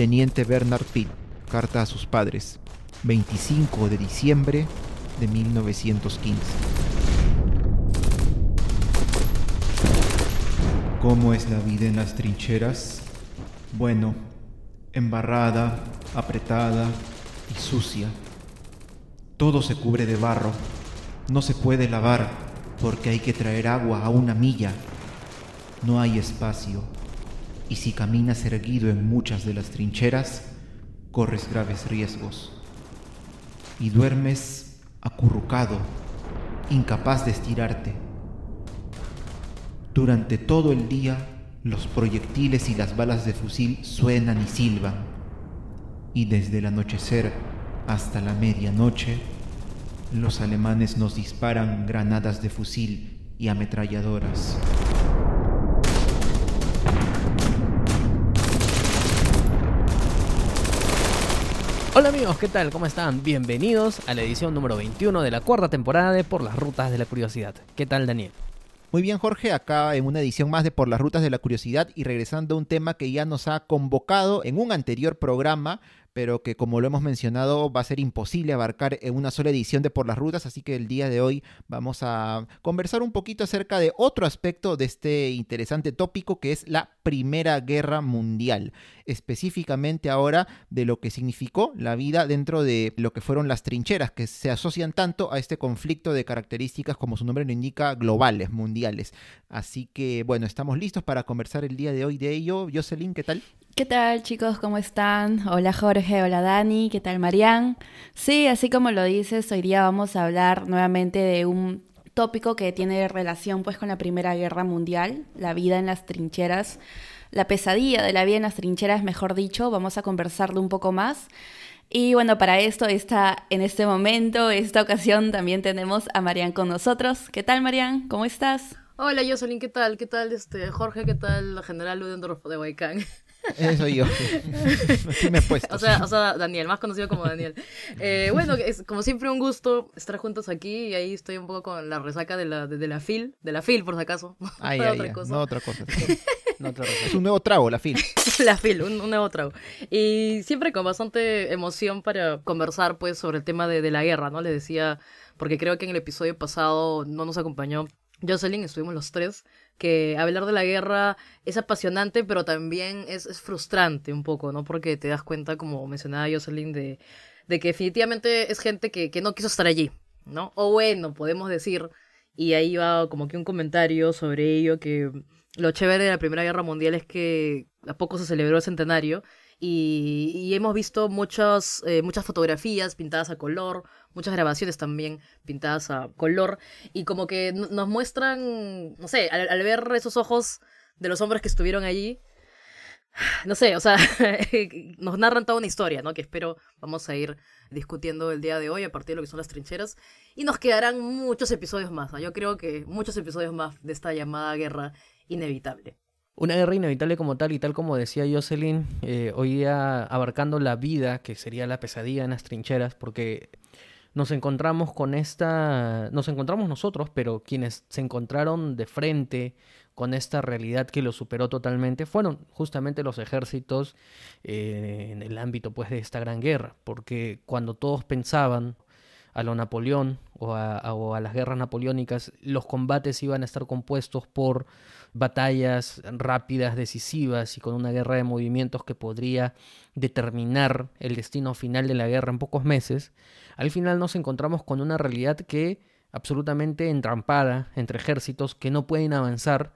Teniente Bernard Pitt, carta a sus padres, 25 de diciembre de 1915. ¿Cómo es la vida en las trincheras? Bueno, embarrada, apretada y sucia. Todo se cubre de barro. No se puede lavar porque hay que traer agua a una milla. No hay espacio. Y si caminas erguido en muchas de las trincheras, corres graves riesgos. Y duermes acurrucado, incapaz de estirarte durante todo el día, los proyectiles y las balas de fusil suenan y silban, y desde el anochecer hasta la medianoche, los alemanes nos disparan granadas de fusil y ametralladoras. Hola amigos, ¿qué tal? ¿Cómo están? Bienvenidos a la edición número 21 de la cuarta temporada de Por las Rutas de la Curiosidad. ¿Qué tal Daniel? Muy bien, Jorge, acá en una edición más de Por las Rutas de la Curiosidad y regresando a un tema que ya nos ha convocado en un anterior programa, pero que como lo hemos mencionado va a ser imposible abarcar en una sola edición de Por las Rutas, así que el día de hoy vamos a conversar un poquito acerca de otro aspecto de este interesante tópico que es la Primera Guerra Mundial, específicamente ahora de lo que significó la vida dentro de lo que fueron las trincheras, que se asocian tanto a este conflicto de características, como su nombre lo indica, globales, mundiales. Así que bueno, estamos listos para conversar el día de hoy de ello. Jocelyn, ¿qué tal? ¿Qué tal chicos? ¿Cómo están? Hola Jorge, hola Dani, ¿qué tal Marian? Sí, así como lo dices, hoy día vamos a hablar nuevamente de un tópico que tiene relación pues con la Primera Guerra Mundial, la vida en las trincheras, la pesadilla de la vida en las trincheras, mejor dicho, vamos a conversarlo un poco más. Y bueno, para esto está en este momento, esta ocasión también tenemos a Marian con nosotros. ¿Qué tal Marian? ¿Cómo estás? Hola Jocelyn, ¿qué tal? ¿Qué tal este Jorge? ¿Qué tal general Ludendorff de Huaycán? Eso soy yo. Así me he puesto. O sea, o sea, Daniel, más conocido como Daniel. Eh, bueno, es como siempre un gusto estar juntos aquí y ahí estoy un poco con la resaca de la, de, la FIL, de la FIL por si acaso. Ah, no, otra cosa. no otra cosa. No otra cosa. Es un nuevo trago, la FIL. la FIL, un, nuevo trago. Y siempre con bastante emoción para conversar pues sobre el tema de, de la guerra, ¿no? Les decía, porque creo que en el episodio pasado no nos acompañó Jocelyn, estuvimos los tres, que hablar de la guerra es apasionante, pero también es, frustrante un poco, ¿no? Porque te das cuenta, como mencionaba Jocelyn, de, de que definitivamente es gente que, que no quiso estar allí, ¿no? O bueno, podemos decir, y ahí va como que un comentario sobre ello, que lo chévere de la Primera Guerra Mundial es que a poco se celebró el centenario y, hemos visto muchas, eh, muchas fotografías pintadas a color, muchas grabaciones también pintadas a color, y como que nos muestran, no sé, al, ver esos ojos de los hombres que estuvieron allí, no sé, o sea, nos narran toda una historia, ¿no? Que espero vamos a ir discutiendo el día de hoy a partir de lo que son las trincheras. Y nos quedarán muchos episodios más, Yo creo que muchos episodios más de esta llamada guerra inevitable. Una guerra inevitable como tal y tal como decía Jocelyn, eh, hoy día abarcando la vida, que sería la pesadilla en las trincheras, porque nos encontramos con esta, nos encontramos nosotros, pero quienes se encontraron de frente con esta realidad que lo superó totalmente fueron justamente los ejércitos eh, en el ámbito pues de esta gran guerra, porque cuando todos pensaban a lo Napoleón o a, las guerras napoleónicas, los combates iban a estar compuestos por batallas rápidas, decisivas y con una guerra de movimientos que podría determinar el destino final de la guerra en pocos meses, al final nos encontramos con una realidad que absolutamente entrampada entre ejércitos que no pueden avanzar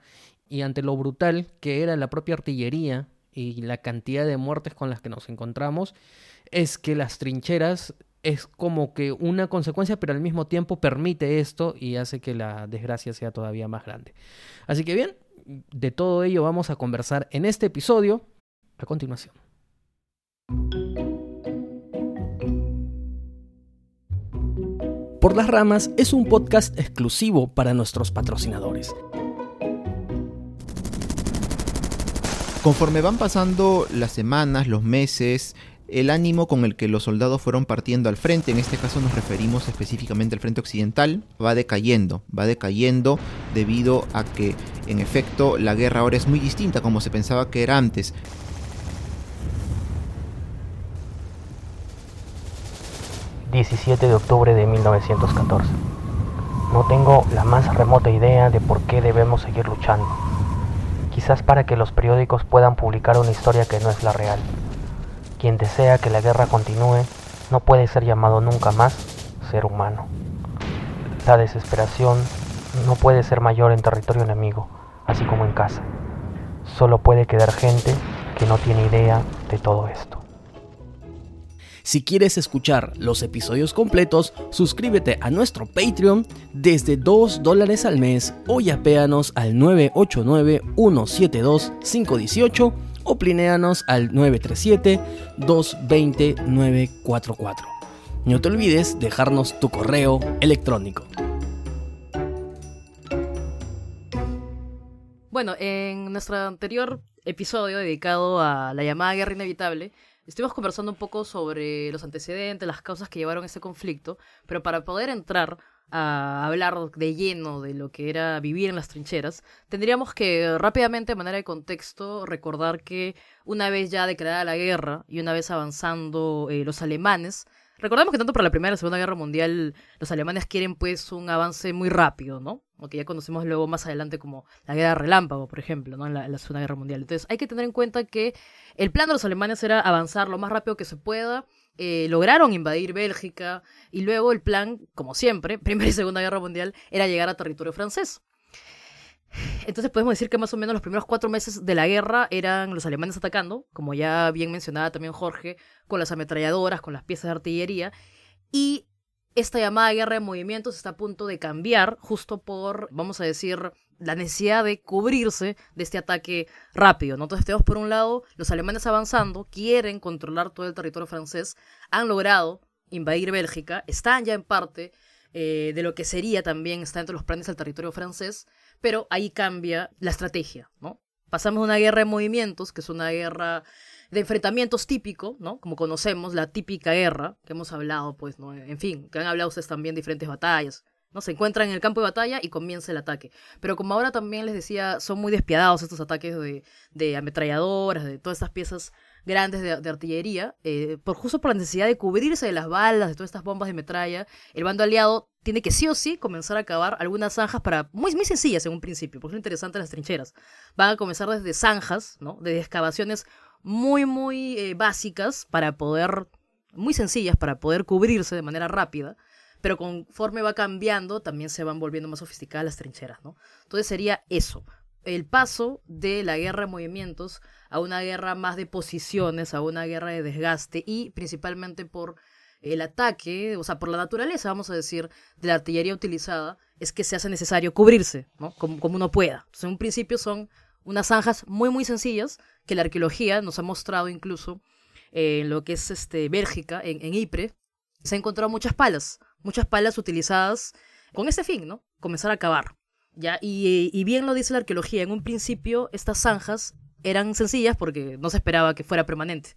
y ante lo brutal que era la propia artillería y la cantidad de muertes con las que nos encontramos, es que las trincheras es como que una consecuencia, pero al mismo tiempo permite esto y hace que la desgracia sea todavía más grande. Así que bien, de todo ello vamos a conversar en este episodio a continuación. Por las Ramas es un podcast exclusivo para nuestros patrocinadores. Conforme van pasando las semanas, los meses, el ánimo con el que los soldados fueron partiendo al frente, en este caso nos referimos específicamente al frente occidental, va decayendo, va decayendo debido a que en efecto la guerra ahora es muy distinta como se pensaba que era antes. ...17 de octubre de 1914... ...no tengo la más remota idea de por qué debemos seguir luchando... ...quizás para que los periódicos puedan publicar una historia que no es la real... Quien desea que la guerra continúe no puede ser llamado nunca más ser humano. La desesperación no puede ser mayor en territorio enemigo, así como en casa. Solo puede quedar gente que no tiene idea de todo esto. Si quieres escuchar los episodios completos, suscríbete a nuestro Patreon desde 2 dólares al mes o yapéanos al 989-172-518 o plinéanos al 937-220-944. No te olvides dejarnos tu correo electrónico. Bueno, en nuestro anterior episodio dedicado a la llamada guerra inevitable, estuvimos conversando un poco sobre los antecedentes, las causas que llevaron ese conflicto, pero para poder entrar a hablar de lleno de lo que era vivir en las trincheras, tendríamos que rápidamente, de manera de contexto, recordar que una vez ya declarada la guerra y una vez avanzando eh, los alemanes, Recordemos que tanto para la Primera y la Segunda Guerra Mundial los alemanes quieren pues un avance muy rápido, ¿no? O que ya conocemos luego más adelante como la Guerra Relámpago, por ejemplo, ¿no? En la, Segunda Guerra Mundial. Entonces hay que tener en cuenta que el plan de los alemanes era avanzar lo más rápido que se pueda. Eh, lograron invadir Bélgica y luego el plan, como siempre, Primera y Segunda Guerra Mundial, era llegar a territorio francés. Entonces podemos decir que más o menos los primeros cuatro meses de la guerra eran los alemanes atacando, como ya bien mencionaba también Jorge, con las ametralladoras, con las piezas de artillería, y esta llamada guerra de movimientos está a punto de cambiar justo por, vamos a decir, la necesidad de cubrirse de este ataque rápido. Entonces tenemos por un lado los alemanes avanzando, quieren controlar todo el territorio francés, han logrado invadir Bélgica, están ya en parte eh, de lo que sería también, está dentro de los planes del territorio francés, pero ahí cambia la estrategia, ¿no? Pasamos de una guerra de movimientos, que es una guerra de enfrentamientos típico, ¿no? Como conocemos, la típica guerra que hemos hablado, pues, ¿no? En fin, que han hablado ustedes también diferentes batallas, ¿no? Se encuentran en el campo de batalla y comienza el ataque. Pero como ahora también les decía, son muy despiadados estos ataques de, de ametralladoras, de todas estas piezas grandes de, artillería, eh, por justo por la necesidad de cubrirse de las balas, de todas estas bombas de metralla, el bando aliado tiene que sí o sí comenzar a cavar algunas zanjas para muy, muy sencillas en un principio, porque es interesante las trincheras. Van a comenzar desde zanjas, ¿no? Desde excavaciones muy, muy eh, básicas para poder, muy sencillas para poder cubrirse de manera rápida, pero conforme va cambiando también se van volviendo más sofisticadas las trincheras, ¿no? Entonces sería eso, el paso de la guerra de movimientos a una guerra más de posiciones, a una guerra de desgaste y principalmente por el ataque, o sea, por la naturaleza, vamos a decir, de la artillería utilizada, es que se hace necesario cubrirse, ¿no? Como, como uno pueda. En un principio son unas zanjas muy, muy sencillas que la arqueología nos ha mostrado incluso en lo que es este, Bélgica, en, en Ypres, se han encontrado muchas palas, muchas palas utilizadas con ese fin, ¿no? Comenzar a cavar. ¿ya? Y, bien lo dice la arqueología, en un principio estas zanjas eran sencillas porque no se esperaba que fuera permanente.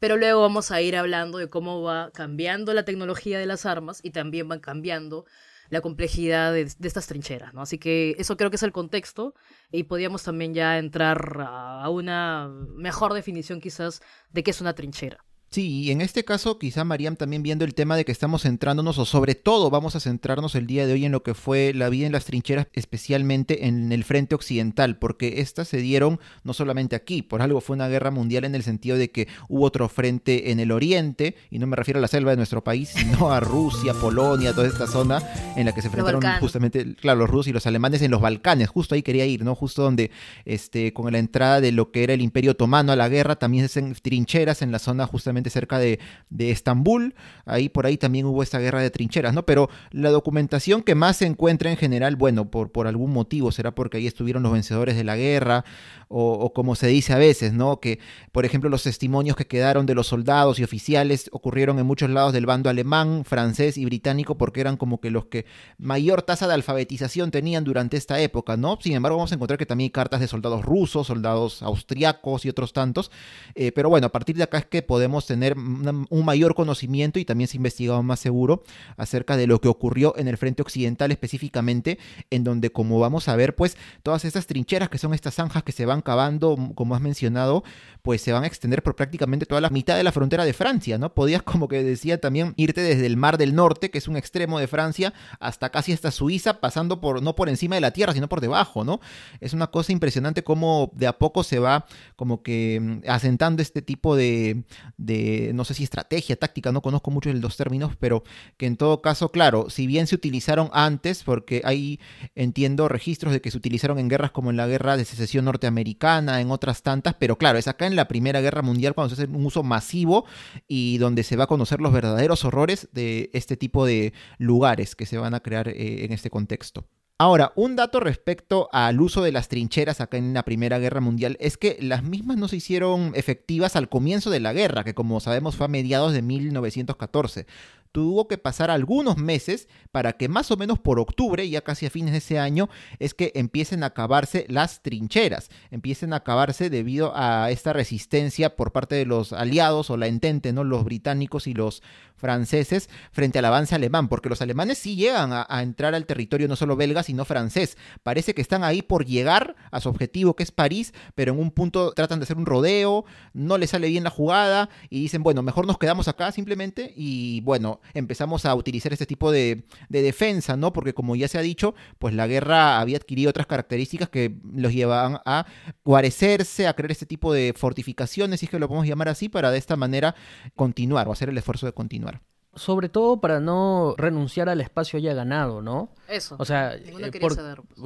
Pero luego vamos a ir hablando de cómo va cambiando la tecnología de las armas y también van cambiando la complejidad de, de estas trincheras, ¿no? Así que eso creo que es el contexto y podríamos también ya entrar a una mejor definición quizás de qué es una trinchera. Sí, y en este caso quizá Mariam también viendo el tema de que estamos centrándonos o sobre todo vamos a centrarnos el día de hoy en lo que fue la vida en las trincheras, especialmente en el frente occidental, porque estas se dieron no solamente aquí, por algo fue una guerra mundial en el sentido de que hubo otro frente en el oriente, y no me refiero a la selva de nuestro país, sino a Rusia, Polonia, toda esta zona en la que se enfrentaron justamente, claro, los rusos y los alemanes en los Balcanes, justo ahí quería ir, ¿no? Justo donde este con la entrada de lo que era el Imperio Otomano a la guerra, también se hacen trincheras en la zona justamente cerca de, de, Estambul. Ahí por ahí también hubo esta guerra de trincheras, ¿no? Pero la documentación que más se encuentra en general, bueno, por, por algún motivo, será porque ahí estuvieron los vencedores de la guerra, o, como se dice a veces, ¿no? Que, por ejemplo, los testimonios que quedaron de los soldados y oficiales ocurrieron en muchos lados del bando alemán, francés y británico, porque eran como que los que mayor tasa de alfabetización tenían durante esta época, ¿no? Sin embargo, vamos a encontrar que también hay cartas de soldados rusos, soldados austriacos y otros tantos. Eh, pero bueno, a partir de acá es que podemos tener un mayor conocimiento y también se ha investigado más seguro acerca de lo que ocurrió en el frente occidental específicamente, en donde como vamos a ver, pues todas estas trincheras que son estas zanjas que se van cavando, como has mencionado, pues se van a extender por prácticamente toda la mitad de la frontera de Francia, ¿no? Podías, como que decía también, irte desde el Mar del Norte, que es un extremo de Francia, hasta casi hasta Suiza, pasando por, no por encima de la tierra, sino por debajo, ¿no? Es una cosa impresionante cómo de a poco se va como que mm, asentando este tipo de, de no sé si estrategia, táctica, no conozco mucho los dos términos, pero que en todo caso, claro, si bien se utilizaron antes, porque hay, entiendo, registros de que se utilizaron en guerras como en la guerra de secesión norteamericana, en otras tantas, pero claro, es acá en la Primera Guerra Mundial cuando se hace un uso masivo y donde se va a conocer los verdaderos horrores de este tipo de lugares que se van a crear eh, en este contexto. Ahora, un dato respecto al uso de las trincheras acá en la Primera Guerra Mundial es que las mismas no se hicieron efectivas al comienzo de la guerra, que como sabemos fue a mediados de 1914 tuvo que pasar algunos meses para que más o menos por octubre, ya casi a fines de ese año, es que empiecen a acabarse las trincheras, empiecen a acabarse debido a esta resistencia por parte de los aliados o la entente, ¿no? Los británicos y los franceses frente al avance alemán, porque los alemanes sí llegan a, entrar al territorio no solo belga, sino francés. Parece que están ahí por llegar a su objetivo, que es París, pero en un punto tratan de hacer un rodeo, no les sale bien la jugada y dicen, bueno, mejor nos quedamos acá simplemente y bueno, empezamos a utilizar este tipo de, defensa, ¿no? Porque como ya se ha dicho, pues la guerra había adquirido otras características que los llevaban a guarecerse, a crear este tipo de fortificaciones, si es que lo podemos llamar así, para de esta manera continuar o hacer el esfuerzo de continuar sobre todo para no renunciar al espacio ya ganado, ¿no? Eso. O sea, eh,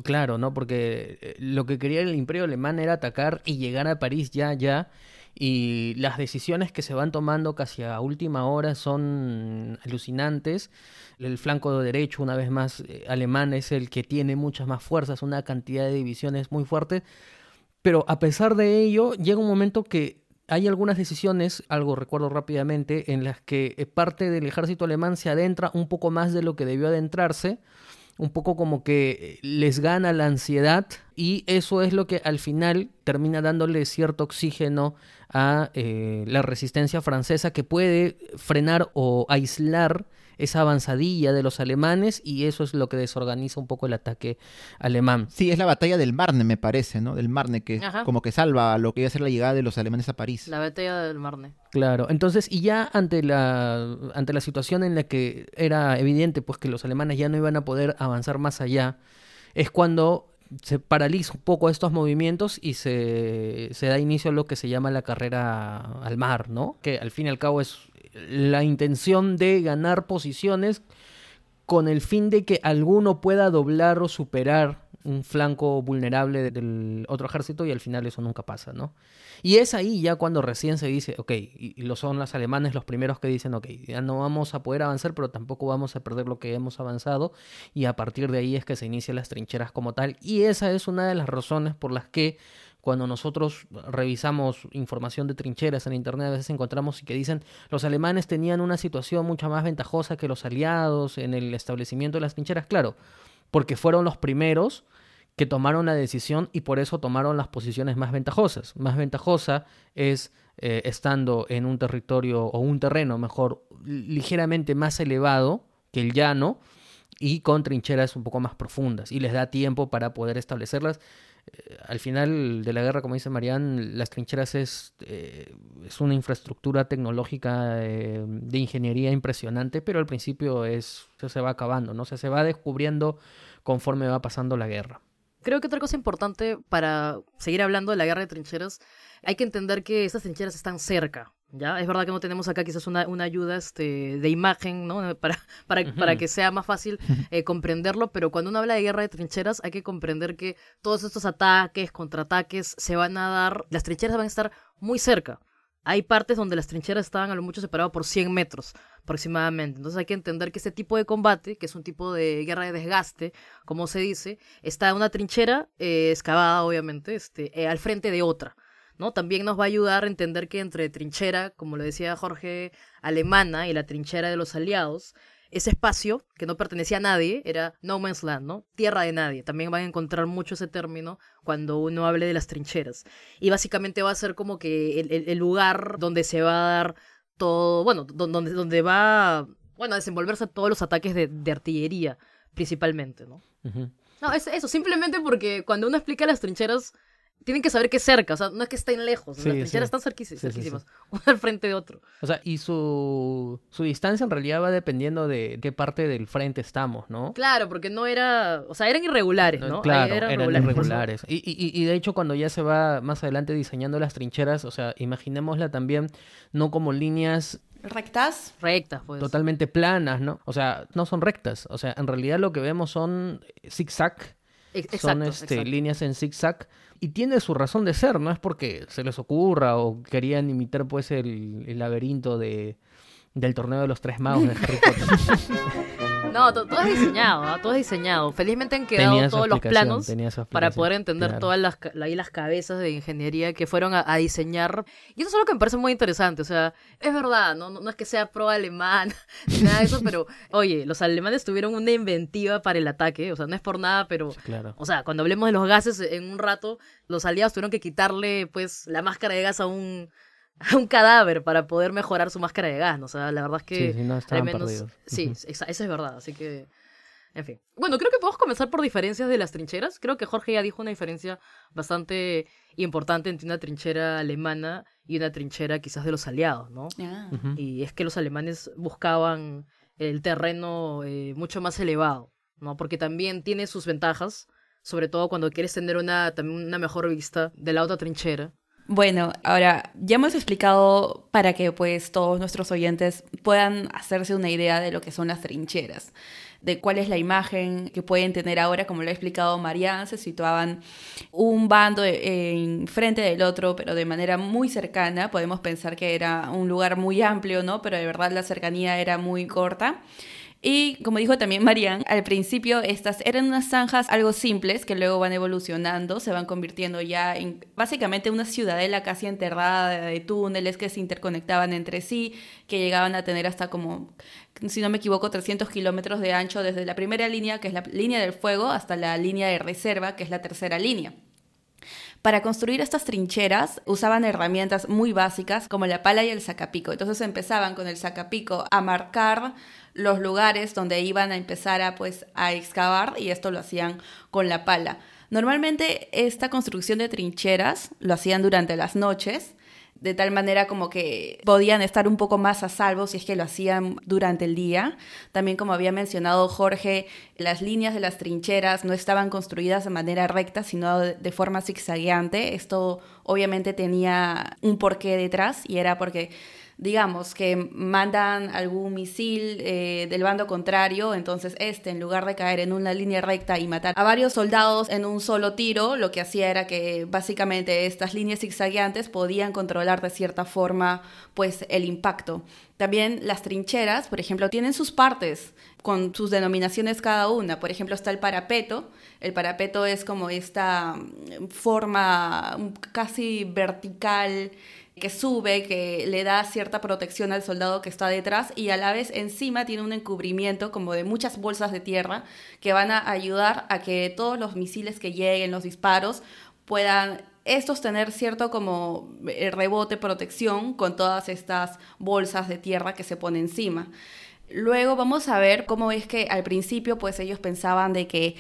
claro, ¿no? Porque eh, lo que quería el Imperio Alemán era atacar y llegar a París ya, ya y las decisiones que se van tomando casi a última hora son alucinantes. El flanco derecho, una vez más, eh, alemán es el que tiene muchas más fuerzas, una cantidad de divisiones muy fuerte, pero a pesar de ello, llega un momento que hay algunas decisiones, algo recuerdo rápidamente, en las que eh, parte del ejército alemán se adentra un poco más de lo que debió adentrarse, un poco como que les gana la ansiedad y eso es lo que al final termina dándole cierto oxígeno a eh, la resistencia francesa que puede frenar o aislar esa avanzadilla de los alemanes y eso es lo que desorganiza un poco el ataque alemán. Sí, es la batalla del Marne, me parece, ¿no? Del Marne, que como que salva lo que iba a ser la llegada de los alemanes a París. La batalla del Marne. Claro, entonces, y ya ante la, ante la situación en la que era evidente pues que los alemanes ya no iban a poder avanzar más allá, es cuando se paraliza un poco estos movimientos y se, se, da inicio a lo que se llama la carrera al mar, ¿no? Que al fin y al cabo es la intención de ganar posiciones con el fin de que alguno pueda doblar o superar un flanco vulnerable del otro ejército y al final eso nunca pasa, ¿no? Y es ahí ya cuando recién se dice, ok, y lo son los alemanes los primeros que dicen, ok, ya no vamos a poder avanzar, pero tampoco vamos a perder lo que hemos avanzado, y a partir de ahí es que se inician las trincheras como tal, y esa es una de las razones por las que cuando nosotros revisamos información de trincheras en internet, a veces encontramos que dicen los alemanes tenían una situación mucho más ventajosa que los aliados en el establecimiento de las trincheras, claro, porque fueron los primeros que tomaron la decisión y por eso tomaron las posiciones más ventajosas. Más ventajosa es eh, estando en un territorio o un terreno, mejor, ligeramente más elevado que el llano y con trincheras un poco más profundas y les da tiempo para poder establecerlas. Eh, al final de la guerra, como dice Marian, las trincheras es, eh, es una infraestructura tecnológica de ingeniería impresionante, pero al principio es, se va acabando, ¿no? se va descubriendo conforme va pasando la guerra. Creo que otra cosa importante para seguir hablando de la guerra de trincheras, hay que entender que esas trincheras están cerca. ¿Ya? Es verdad que no tenemos acá quizás una, una ayuda este, de imagen ¿no? para, para, para que sea más fácil eh, comprenderlo, pero cuando uno habla de guerra de trincheras hay que comprender que todos estos ataques, contraataques se van a dar, las trincheras van a estar muy cerca. Hay partes donde las trincheras estaban a lo mucho separadas por 100 metros aproximadamente. Entonces hay que entender que este tipo de combate, que es un tipo de guerra de desgaste, como se dice, está en una trinchera eh, excavada, obviamente, este, eh, al frente de otra. ¿No? También nos va a ayudar a entender que entre trinchera, como lo decía Jorge, alemana y la trinchera de los aliados, ese espacio que no pertenecía a nadie era no man's land, ¿no? Tierra de nadie. También van a encontrar mucho ese término cuando uno hable de las trincheras. Y básicamente va a ser como que el, lugar donde se va a dar todo, bueno, donde, donde va, bueno, a desenvolverse todos los ataques de, de artillería, principalmente, ¿no? No, es eso, simplemente porque cuando uno explica las trincheras, tienen que saber que es cerca, o sea, no es que estén lejos, Sí, las trincheras sí. están cerquísimas, Sí, sí, sí. cerquísimas, uno al frente de otro. O sea, y su, su distancia en realidad va dependiendo de qué parte del frente estamos, ¿no? Claro, porque no era, o sea, eran irregulares, ¿no? Ahí Claro, eran eran irregulares. Y, y, y de hecho, cuando ya se va más adelante diseñando las trincheras, o sea, imaginémosla también no como líneas ¿Rectas? Rectas, pues. totalmente planas, ¿no? O sea, no son rectas. O sea, en realidad lo que vemos son zigzag, Son este, exacto. líneas en zigzag y tiene su razón de ser, no es porque se les ocurra o querían imitar pues el, el laberinto de del torneo de los tres magos de Harry Potter. No, to- todo es diseñado, ¿ah? todo es diseñado. Felizmente han quedado todos los planos para poder entender claro. todas las, ahí las cabezas de ingeniería que fueron a, a diseñar. Y eso es algo que me parece muy interesante. O sea, es verdad, no, no, no es que sea pro alemán ni nada de eso, pero oye, los alemanes tuvieron una inventiva para el ataque. O sea, no es por nada, pero claro. o sea, cuando hablemos de los gases, en un rato, los aliados tuvieron que quitarle, pues, la máscara de gas a un, a un cadáver para poder mejorar su máscara de gas, ¿no? O sea, la verdad es que... Sí, sí, no, al menos... perdidos. Sí, exa- eso es verdad, así que... En fin. Bueno, creo que podemos comenzar por diferencias de las trincheras. Creo que Jorge ya dijo una diferencia bastante importante entre una trinchera alemana y una trinchera quizás de los aliados, ¿no? Ah. Y es que los alemanes buscaban el terreno eh, mucho más elevado, ¿no? Porque también tiene sus ventajas, sobre todo cuando quieres tener una, también una mejor vista de la otra trinchera. Bueno, ahora ya hemos explicado para que pues todos nuestros oyentes puedan hacerse una idea de lo que son las trincheras, de cuál es la imagen que pueden tener ahora, como lo ha explicado Marianne, se situaban un bando eh, en frente del otro, pero de manera muy cercana, podemos pensar que era un lugar muy amplio, ¿no? Pero de verdad la cercanía era muy corta. Y como dijo también Marianne, al principio estas eran unas zanjas algo simples que luego van evolucionando, se van convirtiendo ya en básicamente una ciudadela casi enterrada de, túneles que se interconectaban entre sí, que llegaban a tener hasta como, si no me equivoco, 300 kilómetros de ancho desde la primera línea, que es la línea del fuego, hasta la línea de reserva, que es la tercera línea. Para construir estas trincheras usaban herramientas muy básicas como la pala y el sacapico. Entonces empezaban con el sacapico a marcar los lugares donde iban a empezar a pues a excavar y esto lo hacían con la pala. Normalmente esta construcción de trincheras lo hacían durante las noches de tal manera como que podían estar un poco más a salvo si es que lo hacían durante el día. También como había mencionado Jorge, las líneas de las trincheras no estaban construidas de manera recta, sino de, forma zigzagueante. Esto obviamente tenía un porqué detrás y era porque digamos que mandan algún misil eh, del bando contrario, entonces este en lugar de caer en una línea recta y matar a varios soldados en un solo tiro, lo que hacía era que básicamente estas líneas zigzagueantes podían controlar de cierta forma pues el impacto. También las trincheras, por ejemplo, tienen sus partes con sus denominaciones cada una. Por ejemplo, está el parapeto. El parapeto es como esta mm, forma mm, casi vertical que sube, que le da cierta protección al soldado que está detrás y a la vez encima tiene un encubrimiento como de muchas bolsas de tierra que van a ayudar a que todos los misiles que lleguen, los disparos, puedan estos tener cierto como eh, rebote, protección con todas estas bolsas de tierra que se pone encima. Luego vamos a ver cómo es que al principio pues ellos pensaban de que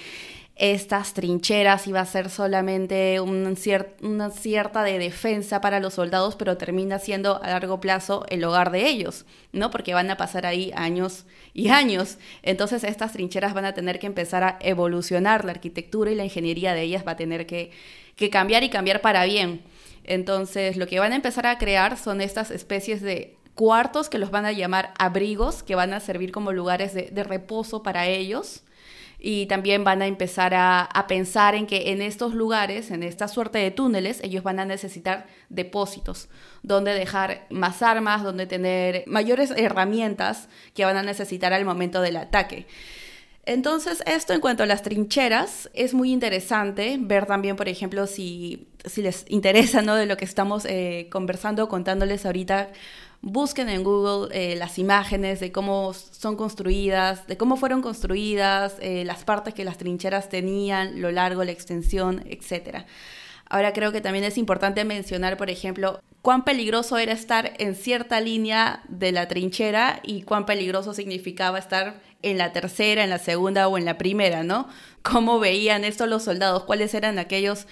estas trincheras iba a ser solamente una cierta de defensa para los soldados, pero termina siendo a largo plazo el hogar de ellos, ¿no? Porque van a pasar ahí años y años. Entonces estas trincheras van a tener que empezar a evolucionar, la arquitectura y la ingeniería de ellas va a tener que, que cambiar y cambiar para bien. Entonces lo que van a empezar a crear son estas especies de cuartos que los van a llamar abrigos, que van a servir como lugares de reposo para ellos y también van a empezar a, a, pensar en que en estos lugares, en esta suerte de túneles, ellos van a necesitar depósitos, donde dejar más armas, donde tener mayores herramientas que van a necesitar al momento del ataque. Entonces, esto en cuanto a las trincheras, es muy interesante ver también, por ejemplo, si, si les interesa ¿no? de lo que estamos eh, conversando, contándoles ahorita, busquen en Google eh, las imágenes de cómo son construidas, de cómo fueron construidas, eh, las partes que las trincheras tenían, lo largo, la extensión, etc. Ahora creo que también es importante mencionar, por ejemplo, cuán peligroso era estar en cierta línea de la trinchera y cuán peligroso significaba estar en la tercera, en la segunda o en la primera, ¿no? ¿Cómo veían esto los soldados? ¿Cuáles eran aquellos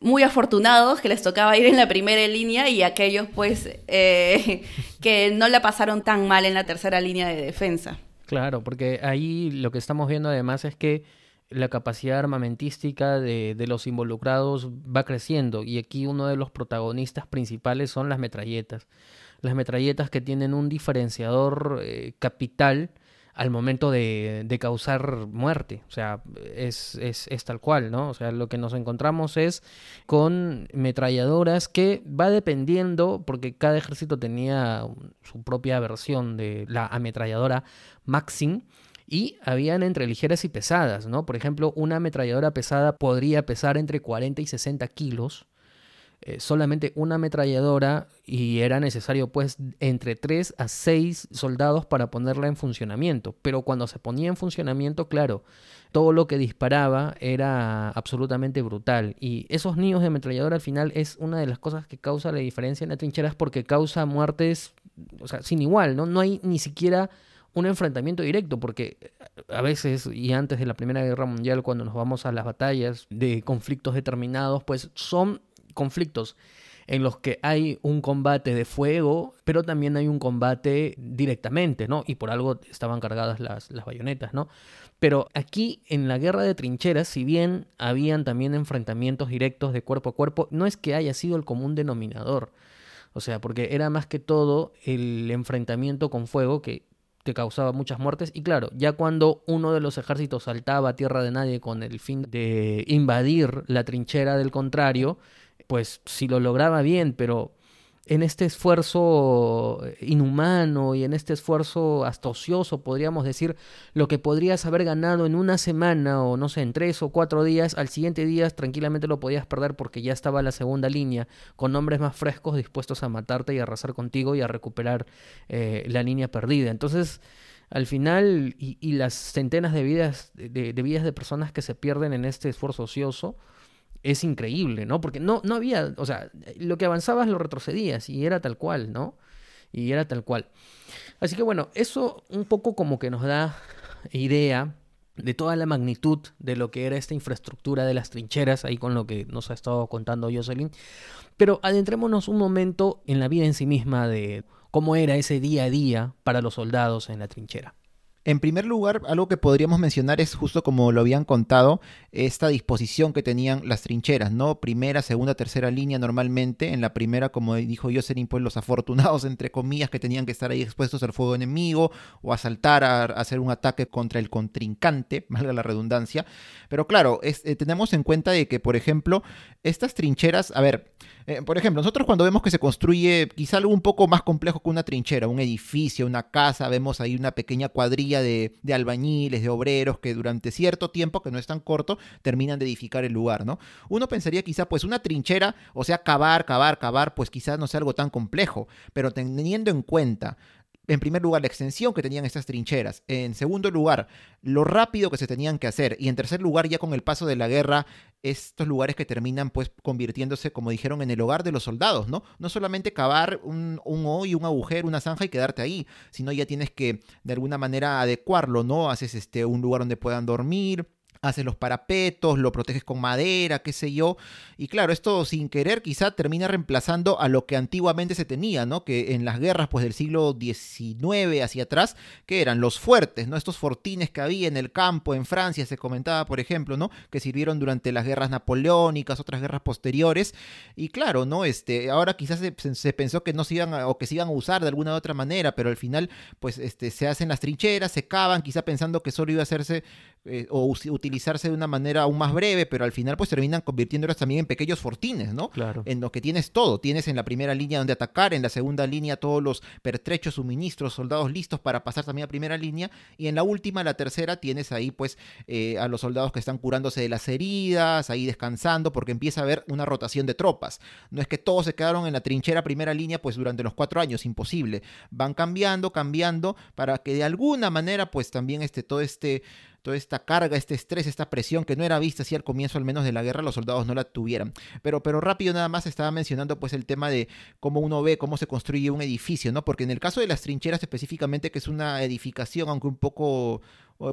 muy afortunados que les tocaba ir en la primera línea y aquellos pues eh, que no la pasaron tan mal en la tercera línea de defensa. Claro, porque ahí lo que estamos viendo además es que la capacidad armamentística de, de, los involucrados va creciendo y aquí uno de los protagonistas principales son las metralletas. Las metralletas que tienen un diferenciador eh, capital al momento de, de, causar muerte. O sea, es, es, tal cual, ¿no? O sea, lo que nos encontramos es con metralladoras que va dependiendo, porque cada ejército tenía su propia versión de la ametralladora Maxim, y habían entre ligeras y pesadas, ¿no? Por ejemplo, una ametralladora pesada podría pesar entre 40 y 60 kilos, eh, solamente una ametralladora y era necesario pues entre 3 a 6 soldados para ponerla en funcionamiento. Pero cuando se ponía en funcionamiento, claro, todo lo que disparaba era absolutamente brutal. Y esos niños de ametralladora al final es una de las cosas que causa la diferencia en las trincheras porque causa muertes, o sea, sin igual, ¿no? No hay ni siquiera un enfrentamiento directo, porque a veces, y antes de la Primera Guerra Mundial, cuando nos vamos a las batallas de conflictos determinados, pues son conflictos en los que hay un combate de fuego, pero también hay un combate directamente, ¿no? Y por algo estaban cargadas las, bayonetas, ¿no? Pero aquí en la guerra de trincheras, si bien habían también enfrentamientos directos de cuerpo a cuerpo, no es que haya sido el común denominador. O sea, porque era más que todo el enfrentamiento con fuego que que causaba muchas muertes. Y claro, ya cuando uno de los ejércitos saltaba a tierra de nadie con el fin de invadir la trinchera del contrario, pues si lo lograba bien, pero en este esfuerzo inhumano y en este esfuerzo hasta ocioso, podríamos decir, lo que podrías haber ganado en una semana o no sé, en tres o cuatro días, al siguiente día tranquilamente lo podías perder porque ya estaba la segunda línea, con hombres más frescos dispuestos a matarte y arrasar contigo y a recuperar eh, la línea perdida. Entonces, al final, y, y las centenas de vidas, de, de vidas de personas que se pierden en este esfuerzo ocioso, es increíble, ¿no? Porque no, no había, o sea, lo que avanzabas lo retrocedías y era tal cual, ¿no? Y era tal cual. Así que bueno, eso un poco como que nos da idea de toda la magnitud de lo que era esta infraestructura de las trincheras, ahí con lo que nos ha estado contando Jocelyn. Pero adentrémonos un momento en la vida en sí misma de cómo era ese día a día para los soldados en la trinchera. En primer lugar, algo que podríamos mencionar es justo como lo habían contado, esta disposición que tenían las trincheras, ¿no? Primera, segunda, tercera línea normalmente. En la primera, como dijo Jocelyn, pues los afortunados, entre comillas, que tenían que estar ahí expuestos al fuego enemigo o a saltar a, hacer un ataque contra el contrincante, valga la redundancia. Pero claro, eh, tenemos en cuenta de que, por ejemplo, estas trincheras, a ver, eh, por ejemplo, nosotros cuando vemos que se construye quizá algo un poco más complejo que una trinchera, un edificio, una casa, vemos ahí una pequeña cuadrilla de, de, albañiles, de obreros que durante cierto tiempo, que no es tan corto, terminan de edificar el lugar, ¿no? Uno pensaría quizá pues una trinchera, o sea, cavar, cavar, cavar, pues quizás no sea algo tan complejo, pero teniendo en cuenta en primer lugar, la extensión que tenían estas trincheras. En segundo lugar, lo rápido que se tenían que hacer. Y en tercer lugar, ya con el paso de la guerra, estos lugares que terminan pues convirtiéndose, como dijeron, en el hogar de los soldados, ¿no? No solamente cavar un, un hoy, un agujero, una zanja y quedarte ahí, sino ya tienes que de alguna manera adecuarlo, ¿no? Haces este, un lugar donde puedan dormir, haces los parapetos, lo proteges con madera, qué sé yo. Y claro, esto sin querer quizá termina reemplazando a lo que antiguamente se tenía, ¿no? Que en las guerras pues del siglo XIX hacia atrás, que eran los fuertes, ¿no? Estos fortines que había en el campo, en Francia se comentaba, por ejemplo, ¿no? Que sirvieron durante las guerras napoleónicas, otras guerras posteriores. Y claro, ¿no? Este, ahora quizás se, pensó que no se iban a, o que se iban a usar de alguna u otra manera, pero al final pues este, se hacen las trincheras, se cavan, quizá pensando que solo iba a hacerse eh, o utilizarse de una manera aún más breve, pero al final pues terminan convirtiéndolas también en pequeños fortines, ¿no? Claro. En lo que tienes todo, tienes en la primera línea donde atacar, en la segunda línea todos los pertrechos, suministros, soldados listos para pasar también a primera línea, y en la última, la tercera, tienes ahí pues eh, a los soldados que están curándose de las heridas, ahí descansando, porque empieza a haber una rotación de tropas. No es que todos se quedaron en la trinchera primera línea pues durante los cuatro años, imposible. Van cambiando, cambiando, para que de alguna manera pues también este, todo este toda esta carga, este estrés, esta presión que no era vista así al comienzo al menos de la guerra, los soldados no la tuvieran. Pero, pero rápido nada más estaba mencionando pues el tema de cómo uno ve cómo se construye un edificio, ¿no? Porque en el caso de las trincheras específicamente, que es una edificación, aunque un poco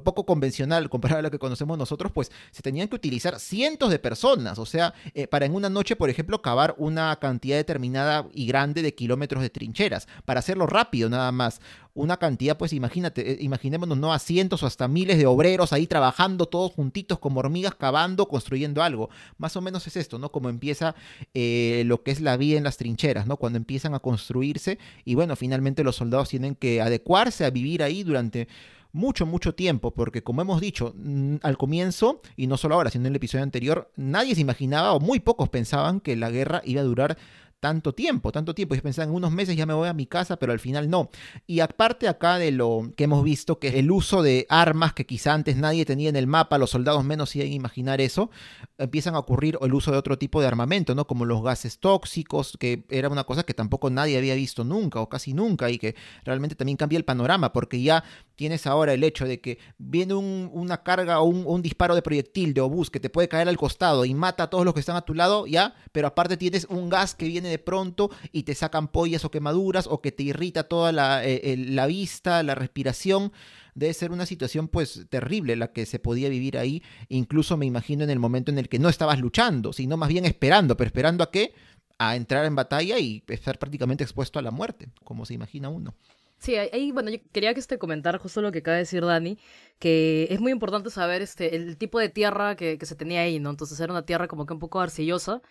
poco convencional comparado a lo que conocemos nosotros, pues se tenían que utilizar cientos de personas, o sea, eh, para en una noche, por ejemplo, cavar una cantidad determinada y grande de kilómetros de trincheras, para hacerlo rápido nada más. Una cantidad, pues imagínate, eh, imaginémonos, no a cientos o hasta miles de obreros ahí trabajando todos juntitos como hormigas, cavando, construyendo algo. Más o menos es esto, ¿no? Como empieza eh, lo que es la vida en las trincheras, ¿no? Cuando empiezan a construirse y bueno, finalmente los soldados tienen que adecuarse a vivir ahí durante mucho, mucho tiempo, porque como hemos dicho al comienzo, y no solo ahora, sino en el episodio anterior, nadie se imaginaba o muy pocos pensaban que la guerra iba a durar tanto tiempo, tanto tiempo. Yo pensaba en unos meses ya me voy a mi casa, pero al final no. Y aparte acá de lo que hemos visto, que el uso de armas que quizá antes nadie tenía en el mapa, los soldados menos iban a imaginar eso, empiezan a ocurrir el uso de otro tipo de armamento, ¿no? Como los gases tóxicos, que era una cosa que tampoco nadie había visto nunca o casi nunca y que realmente también cambia el panorama, porque ya tienes ahora el hecho de que viene una carga o un, un, disparo de proyectil de obús que te puede caer al costado y mata a todos los que están a tu lado, ya, pero aparte tienes un gas que viene de pronto y te sacan pollas o quemaduras o que te irrita toda la, eh, la vista, la respiración. Debe ser una situación pues terrible la que se podía vivir ahí, incluso me imagino en el momento en el que no estabas luchando, sino más bien esperando, pero esperando a qué? A entrar en batalla y estar prácticamente expuesto a la muerte, como se imagina uno. Sí, ahí, bueno, yo quería que este comentar justo lo que acaba de decir Dani, que es muy importante saber este, el tipo de tierra que, que se tenía ahí, ¿no? Entonces era una tierra como que un poco arcillosa,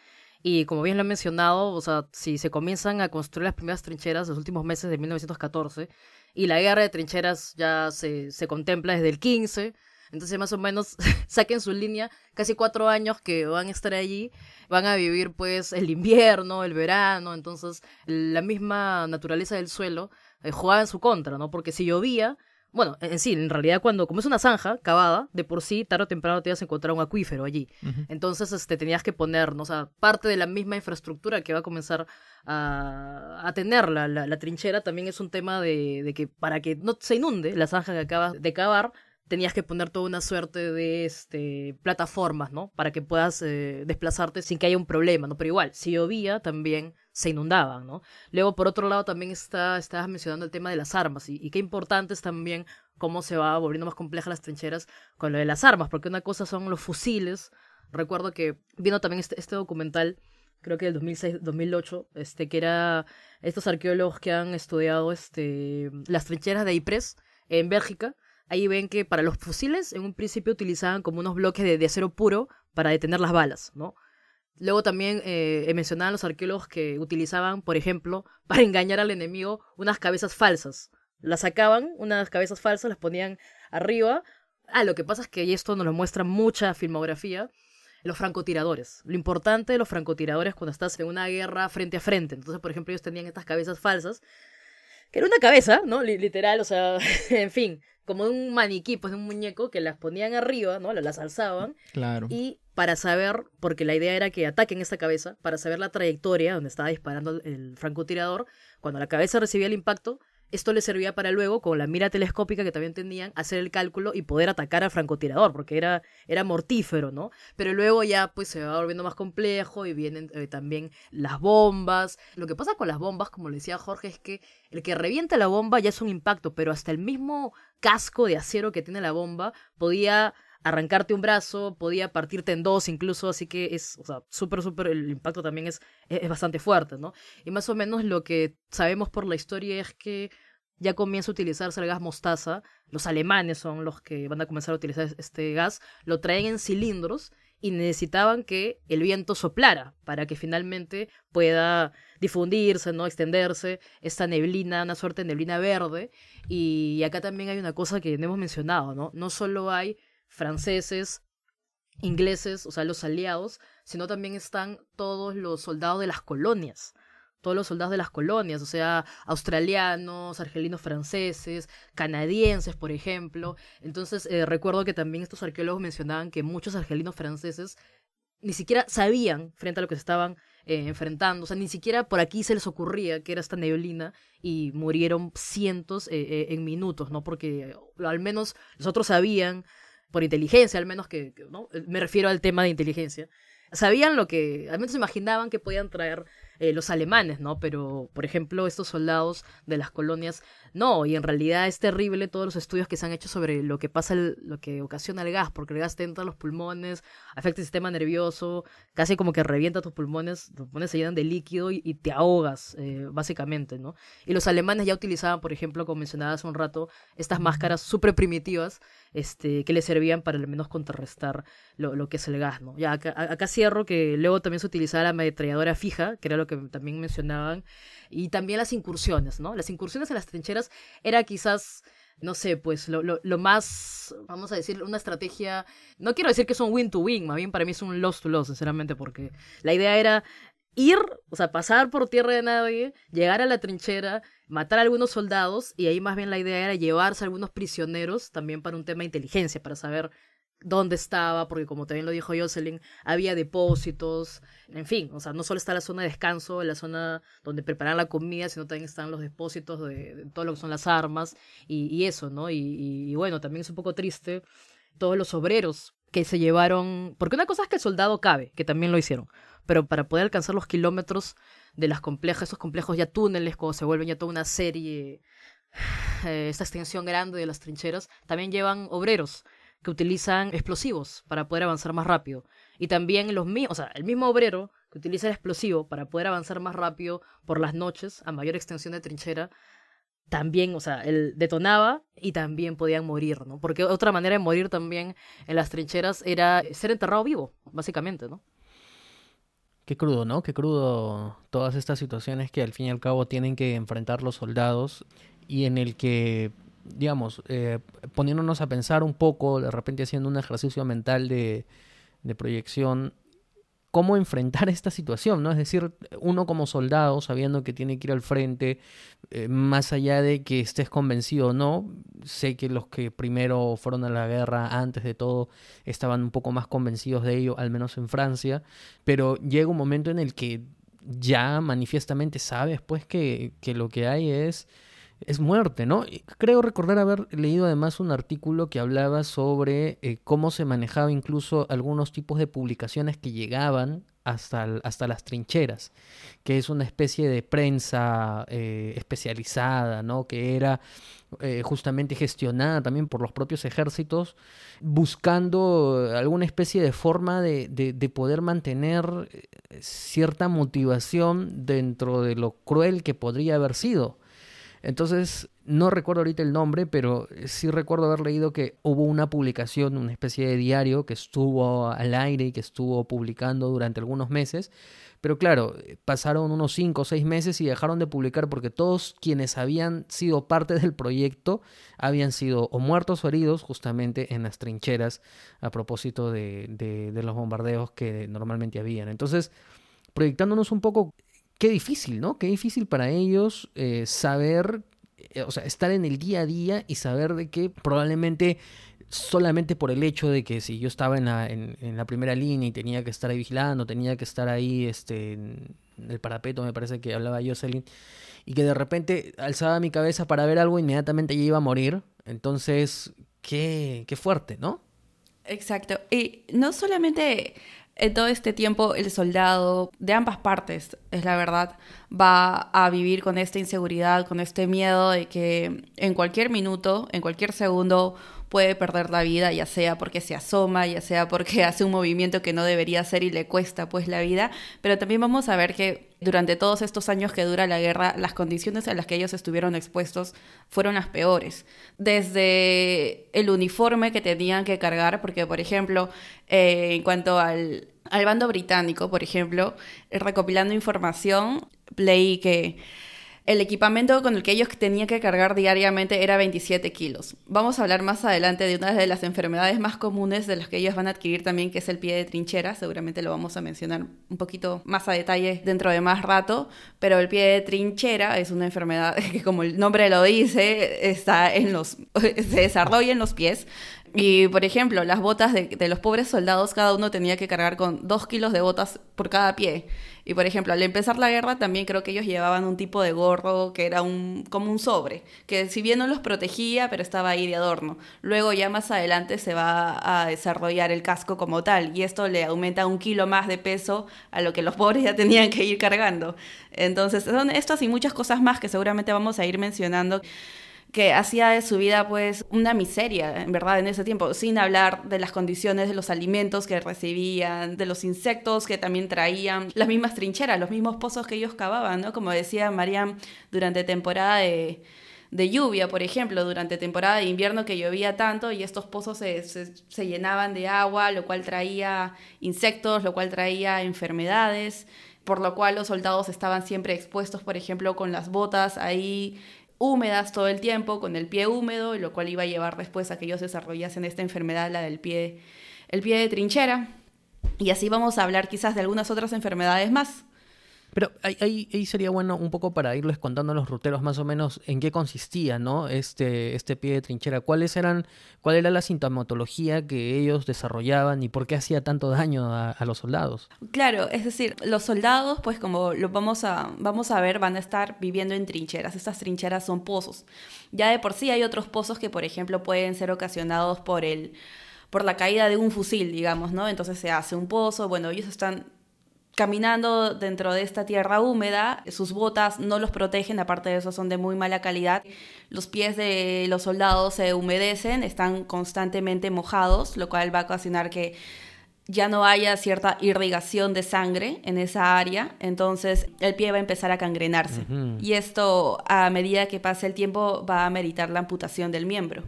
y como bien lo he mencionado, o sea, si se comienzan a construir las primeras trincheras los últimos meses de 1914 y la guerra de trincheras ya se, se contempla desde el 15, entonces más o menos saquen su línea, casi cuatro años que van a estar allí, van a vivir pues el invierno, el verano, entonces la misma naturaleza del suelo eh, jugaba en su contra, ¿no? Porque si llovía, bueno, en sí, en realidad cuando, como es una zanja cavada, de por sí, tarde o temprano te ibas a encontrar un acuífero allí. Entonces, este, tenías que poner, ¿no? o sea, parte de la misma infraestructura que va a comenzar a, a tener la, la, trinchera también es un tema de, de que para que no se inunde la zanja que acabas de cavar, tenías que poner toda una suerte de este, plataformas, ¿no? Para que puedas eh, desplazarte sin que haya un problema, ¿no? Pero igual, si llovía también se inundaban, ¿no? Luego, por otro lado, también está, estabas mencionando el tema de las armas y, qué importante es también cómo se va volviendo más compleja las trincheras con lo de las armas, porque una cosa son los fusiles. Recuerdo que vino también este, este documental, creo que del 2006-2008, este, que era estos arqueólogos que han estudiado este, las trincheras de Ypres en Bélgica ahí ven que para los fusiles en un principio utilizaban como unos bloques de, acero puro para detener las balas, ¿no? Luego también eh, mencionaban los arqueólogos que utilizaban, por ejemplo, para engañar al enemigo unas cabezas falsas. Las sacaban, unas cabezas falsas, las ponían arriba. Ah, lo que pasa es que y esto nos lo muestra mucha filmografía, los francotiradores. Lo importante de los francotiradores cuando estás en una guerra frente a frente. Entonces, por ejemplo, ellos tenían estas cabezas falsas, que era una cabeza, ¿no? literal, o sea, en fin, como un maniquí, pues de un muñeco que las ponían arriba, ¿no? Las alzaban. Claro. Y para saber, porque la idea era que ataquen esta cabeza, para saber la trayectoria donde estaba disparando el francotirador, cuando la cabeza recibía el impacto, esto le servía para luego, con la mira telescópica que también tenían, hacer el cálculo y poder atacar al francotirador, porque era, era mortífero, ¿no? Pero luego ya pues se va volviendo más complejo y vienen eh, también las bombas. Lo que pasa con las bombas, como le decía Jorge, es que el que revienta la bomba ya es un impacto, pero hasta el mismo casco de acero que tiene la bomba podía arrancarte un brazo, podía partirte en dos incluso, así que es, o sea, súper, súper, el impacto también es, es, bastante fuerte, ¿no? Y más o menos lo que sabemos por la historia es que ya comienza a utilizarse el gas mostaza, los alemanes son los que van a comenzar a utilizar este gas, lo traen en cilindros y necesitaban que el viento soplara para que finalmente pueda difundirse, ¿no? extenderse esta neblina, una suerte de neblina verde. Y acá también hay una cosa que no hemos mencionado, ¿no? No solo hay franceses, ingleses, o sea, los aliados, sino también están todos los soldados de las colonias todos los soldados de las colonias, o sea, australianos, argelinos franceses, canadienses, por ejemplo. Entonces, eh, recuerdo que también estos arqueólogos mencionaban que muchos argelinos franceses ni siquiera sabían frente a lo que se estaban eh, enfrentando, o sea, ni siquiera por aquí se les ocurría que era esta neblina y murieron cientos eh, en minutos, ¿no? Porque al menos los otros sabían por inteligencia al menos, que, ¿no? me refiero al tema de inteligencia, sabían lo que, al menos imaginaban que podían traer eh, los alemanes, ¿no? Pero, por ejemplo, estos soldados de las colonias, no, y en realidad es terrible todos los estudios que se han hecho sobre lo que pasa, lo que ocasiona el gas, porque el gas te entra a los pulmones, afecta el sistema nervioso, casi como que revienta tus pulmones, tus pulmones se llenan de líquido y, te ahogas, eh, básicamente, ¿no? Y los alemanes ya utilizaban, por ejemplo, como mencionaba hace un rato, estas máscaras súper primitivas, este, que le servían para al menos contrarrestar lo, que es el gas, ¿no? Ya acá, acá cierro que luego también se utilizaba la ametralladora fija, que era lo que también mencionaban, y también las incursiones, ¿no? Las incursiones en las trincheras era quizás no sé, pues lo, lo, más, vamos a decir, una estrategia, no quiero decir que es un win to win, más bien para mí es un loss to loss, sinceramente, porque la idea era ir, o sea, pasar por tierra de nadie, llegar a la trinchera, matar a algunos soldados, y ahí más bien la idea era llevarse a algunos prisioneros, también para un tema de inteligencia, para saber dónde estaba, porque como también lo dijo Jocelyn, había depósitos, en fin, o sea, no solo está la zona de descanso, la zona donde preparan la comida, sino también están los depósitos de, todo lo que son las armas y, eso, ¿no? Y, bueno, también es un poco triste todos los obreros que se llevaron, porque una cosa es que el soldado cabe, que también lo hicieron, pero para poder alcanzar los kilómetros de las complejas, esos complejos ya túneles, cuando se vuelven ya toda una serie, eh, esta extensión grande de las trincheras, también llevan obreros que utilizan explosivos para poder avanzar más rápido. Y también los mismos, o sea, el mismo obrero que utiliza el explosivo para poder avanzar más rápido por las noches a mayor extensión de trinchera, también, o sea, él detonaba y también podían morir, ¿no? Porque otra manera de morir también en las trincheras era ser enterrado vivo, básicamente, ¿no? Qué crudo, ¿no? Qué crudo todas estas situaciones que al fin y al cabo tienen que enfrentar los soldados y en el que digamos, eh, poniéndonos a pensar un poco, de repente haciendo un ejercicio mental de, proyección, cómo enfrentar esta situación, ¿no? Es decir, uno como soldado, sabiendo que tiene que ir al frente, eh, más allá de que estés convencido o no, sé que los que primero fueron a la guerra antes de todo estaban un poco más convencidos de ello, al menos en Francia, pero llega un momento en el que ya manifiestamente sabes pues que lo que hay es es muerte, ¿no? Creo recordar haber leído además un artículo que hablaba sobre eh, cómo se manejaba incluso algunos tipos de publicaciones que llegaban hasta, hasta las trincheras, que es una especie de prensa eh, especializada, ¿no? Que era eh, justamente gestionada también por los propios ejércitos, buscando alguna especie de forma de, de poder mantener cierta motivación dentro de lo cruel que podría haber sido entonces, no recuerdo ahorita el nombre, pero sí recuerdo haber leído que hubo una publicación, una especie de diario que estuvo al aire y que estuvo publicando durante algunos meses. Pero claro, pasaron unos 5 o 6 meses y dejaron de publicar porque todos quienes habían sido parte del proyecto habían sido o muertos o heridos justamente en las trincheras a propósito de, de, los bombardeos que normalmente habían. Entonces, proyectándonos un poco qué difícil, ¿no? Qué difícil para ellos eh, saber, eh, o sea, estar en el día a día y saber de que probablemente solamente por el hecho de que si yo estaba en la, en, la primera línea y tenía que estar ahí vigilando, tenía que estar ahí este, en el parapeto, me parece que hablaba Jocelyn, y que de repente alzaba mi cabeza para ver algo, inmediatamente ya iba a morir. Entonces, qué, qué fuerte, ¿no? Exacto. Y no solamente en todo este tiempo el soldado de ambas partes, es la verdad, va a vivir con esta inseguridad, con este miedo de que en cualquier minuto, en cualquier segundo, puede perder la vida, ya sea porque se asoma, ya sea porque hace un movimiento que no debería hacer y le cuesta pues la vida, pero también vamos a ver que durante todos estos años que dura la guerra, las condiciones a las que ellos estuvieron expuestos fueron las peores. Desde el uniforme que tenían que cargar, porque por ejemplo, eh, en cuanto al, al bando británico, por ejemplo, recopilando información, leí que el equipamiento con el que ellos tenían que cargar diariamente era 27 kilos. Vamos a hablar más adelante de una de las enfermedades más comunes de las que ellos van a adquirir también, que es el pie de trinchera. Seguramente lo vamos a mencionar un poquito más a detalle dentro de más rato, pero el pie de trinchera es una enfermedad que, como el nombre lo dice, está en los, se desarrolla en los pies. Y, por ejemplo, las botas de, de, los pobres soldados, cada uno tenía que cargar con dos kilos de botas por cada pie. Y, por ejemplo, al empezar la guerra, también creo que ellos llevaban un tipo de gorro que era un, como un sobre, que si bien no los protegía, pero estaba ahí de adorno. Luego, ya más adelante, se va a desarrollar el casco como tal, y esto le aumenta un kilo más de peso a lo que los pobres ya tenían que ir cargando. Entonces, son estas y muchas cosas más que seguramente vamos a ir mencionando que hacía de su vida pues una miseria, en verdad, en ese tiempo, sin hablar de las condiciones de los alimentos que recibían, de los insectos que también traían, las mismas trincheras, los mismos pozos que ellos cavaban, ¿no? Como decía Mariam, durante temporada de, de lluvia, por ejemplo, durante temporada de invierno que llovía tanto y estos pozos se, se, se, llenaban de agua, lo cual traía insectos, lo cual traía enfermedades, por lo cual los soldados estaban siempre expuestos, por ejemplo, con las botas ahí húmedas todo el tiempo, con el pie húmedo, lo cual iba a llevar después a que ellos desarrollasen esta enfermedad, la del pie, el pie de trinchera. Y así vamos a hablar quizás de algunas otras enfermedades más. Pero ahí, ahí, sería bueno un poco para irles contando a los ruteros más o menos en qué consistía, ¿no? Este, este pie de trinchera. ¿Cuáles eran, cuál era la sintomatología que ellos desarrollaban y por qué hacía tanto daño a, los soldados? Claro, es decir, los soldados, pues como lo vamos a, vamos a ver, van a estar viviendo en trincheras. Estas trincheras son pozos. Ya de por sí hay otros pozos que, por ejemplo, pueden ser ocasionados por el por la caída de un fusil, digamos, ¿no? Entonces se hace un pozo, bueno, ellos están caminando dentro de esta tierra húmeda, sus botas no los protegen, aparte de eso son de muy mala calidad. Los pies de los soldados se humedecen, están constantemente mojados, lo cual va a ocasionar que ya no haya cierta irrigación de sangre en esa área, entonces el pie va a empezar a cangrenarse. Uh -huh. Y esto, a medida que pase el tiempo, va a meritar la amputación del miembro.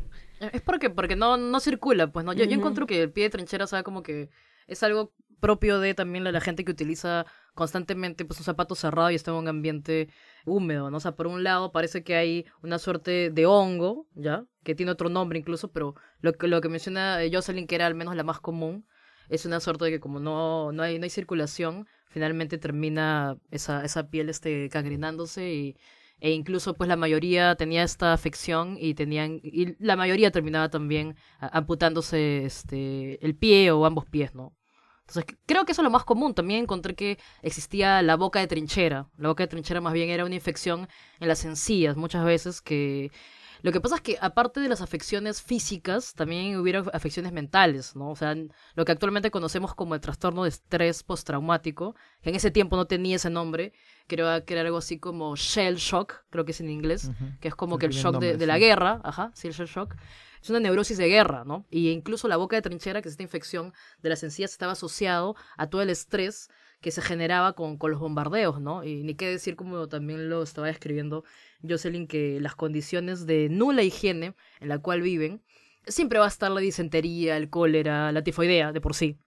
Es porque, porque no, no circula, pues no. Yo, uh -huh. yo encuentro que el pie de trinchera, o sea, como que es algo propio de también la gente que utiliza constantemente pues un zapato cerrado y está en un ambiente húmedo, ¿no? O sea, por un lado parece que hay una suerte de hongo, ¿ya? Que tiene otro nombre incluso, pero lo que, lo que menciona Jocelyn, que era al menos la más común, es una suerte de que como no, no, hay, no hay circulación, finalmente termina esa, esa piel este, cangrenándose y, e incluso pues la mayoría tenía esta afección y tenían y la mayoría terminaba también amputándose este el pie o ambos pies, ¿no? Entonces, creo que eso es lo más común. También encontré que existía la boca de trinchera. La boca de trinchera más bien era una infección en las encías, muchas veces que... Lo que pasa es que aparte de las afecciones físicas, también hubieron afecciones mentales, ¿no? O sea, lo que actualmente conocemos como el trastorno de estrés postraumático, que en ese tiempo no tenía ese nombre, creo que era algo así como shell shock, creo que es en inglés, uh -huh. que es como el que el shock nombre, de, de sí. la guerra, ajá, sí, el shell shock es una neurosis de guerra, ¿no? Y incluso la boca de trinchera, que es esta infección de las encías, estaba asociado a todo el estrés que se generaba con, con los bombardeos, ¿no? Y ni qué decir, como también lo estaba escribiendo Jocelyn, que las condiciones de nula higiene en la cual viven, siempre va a estar la disentería, el cólera, la tifoidea, de por sí.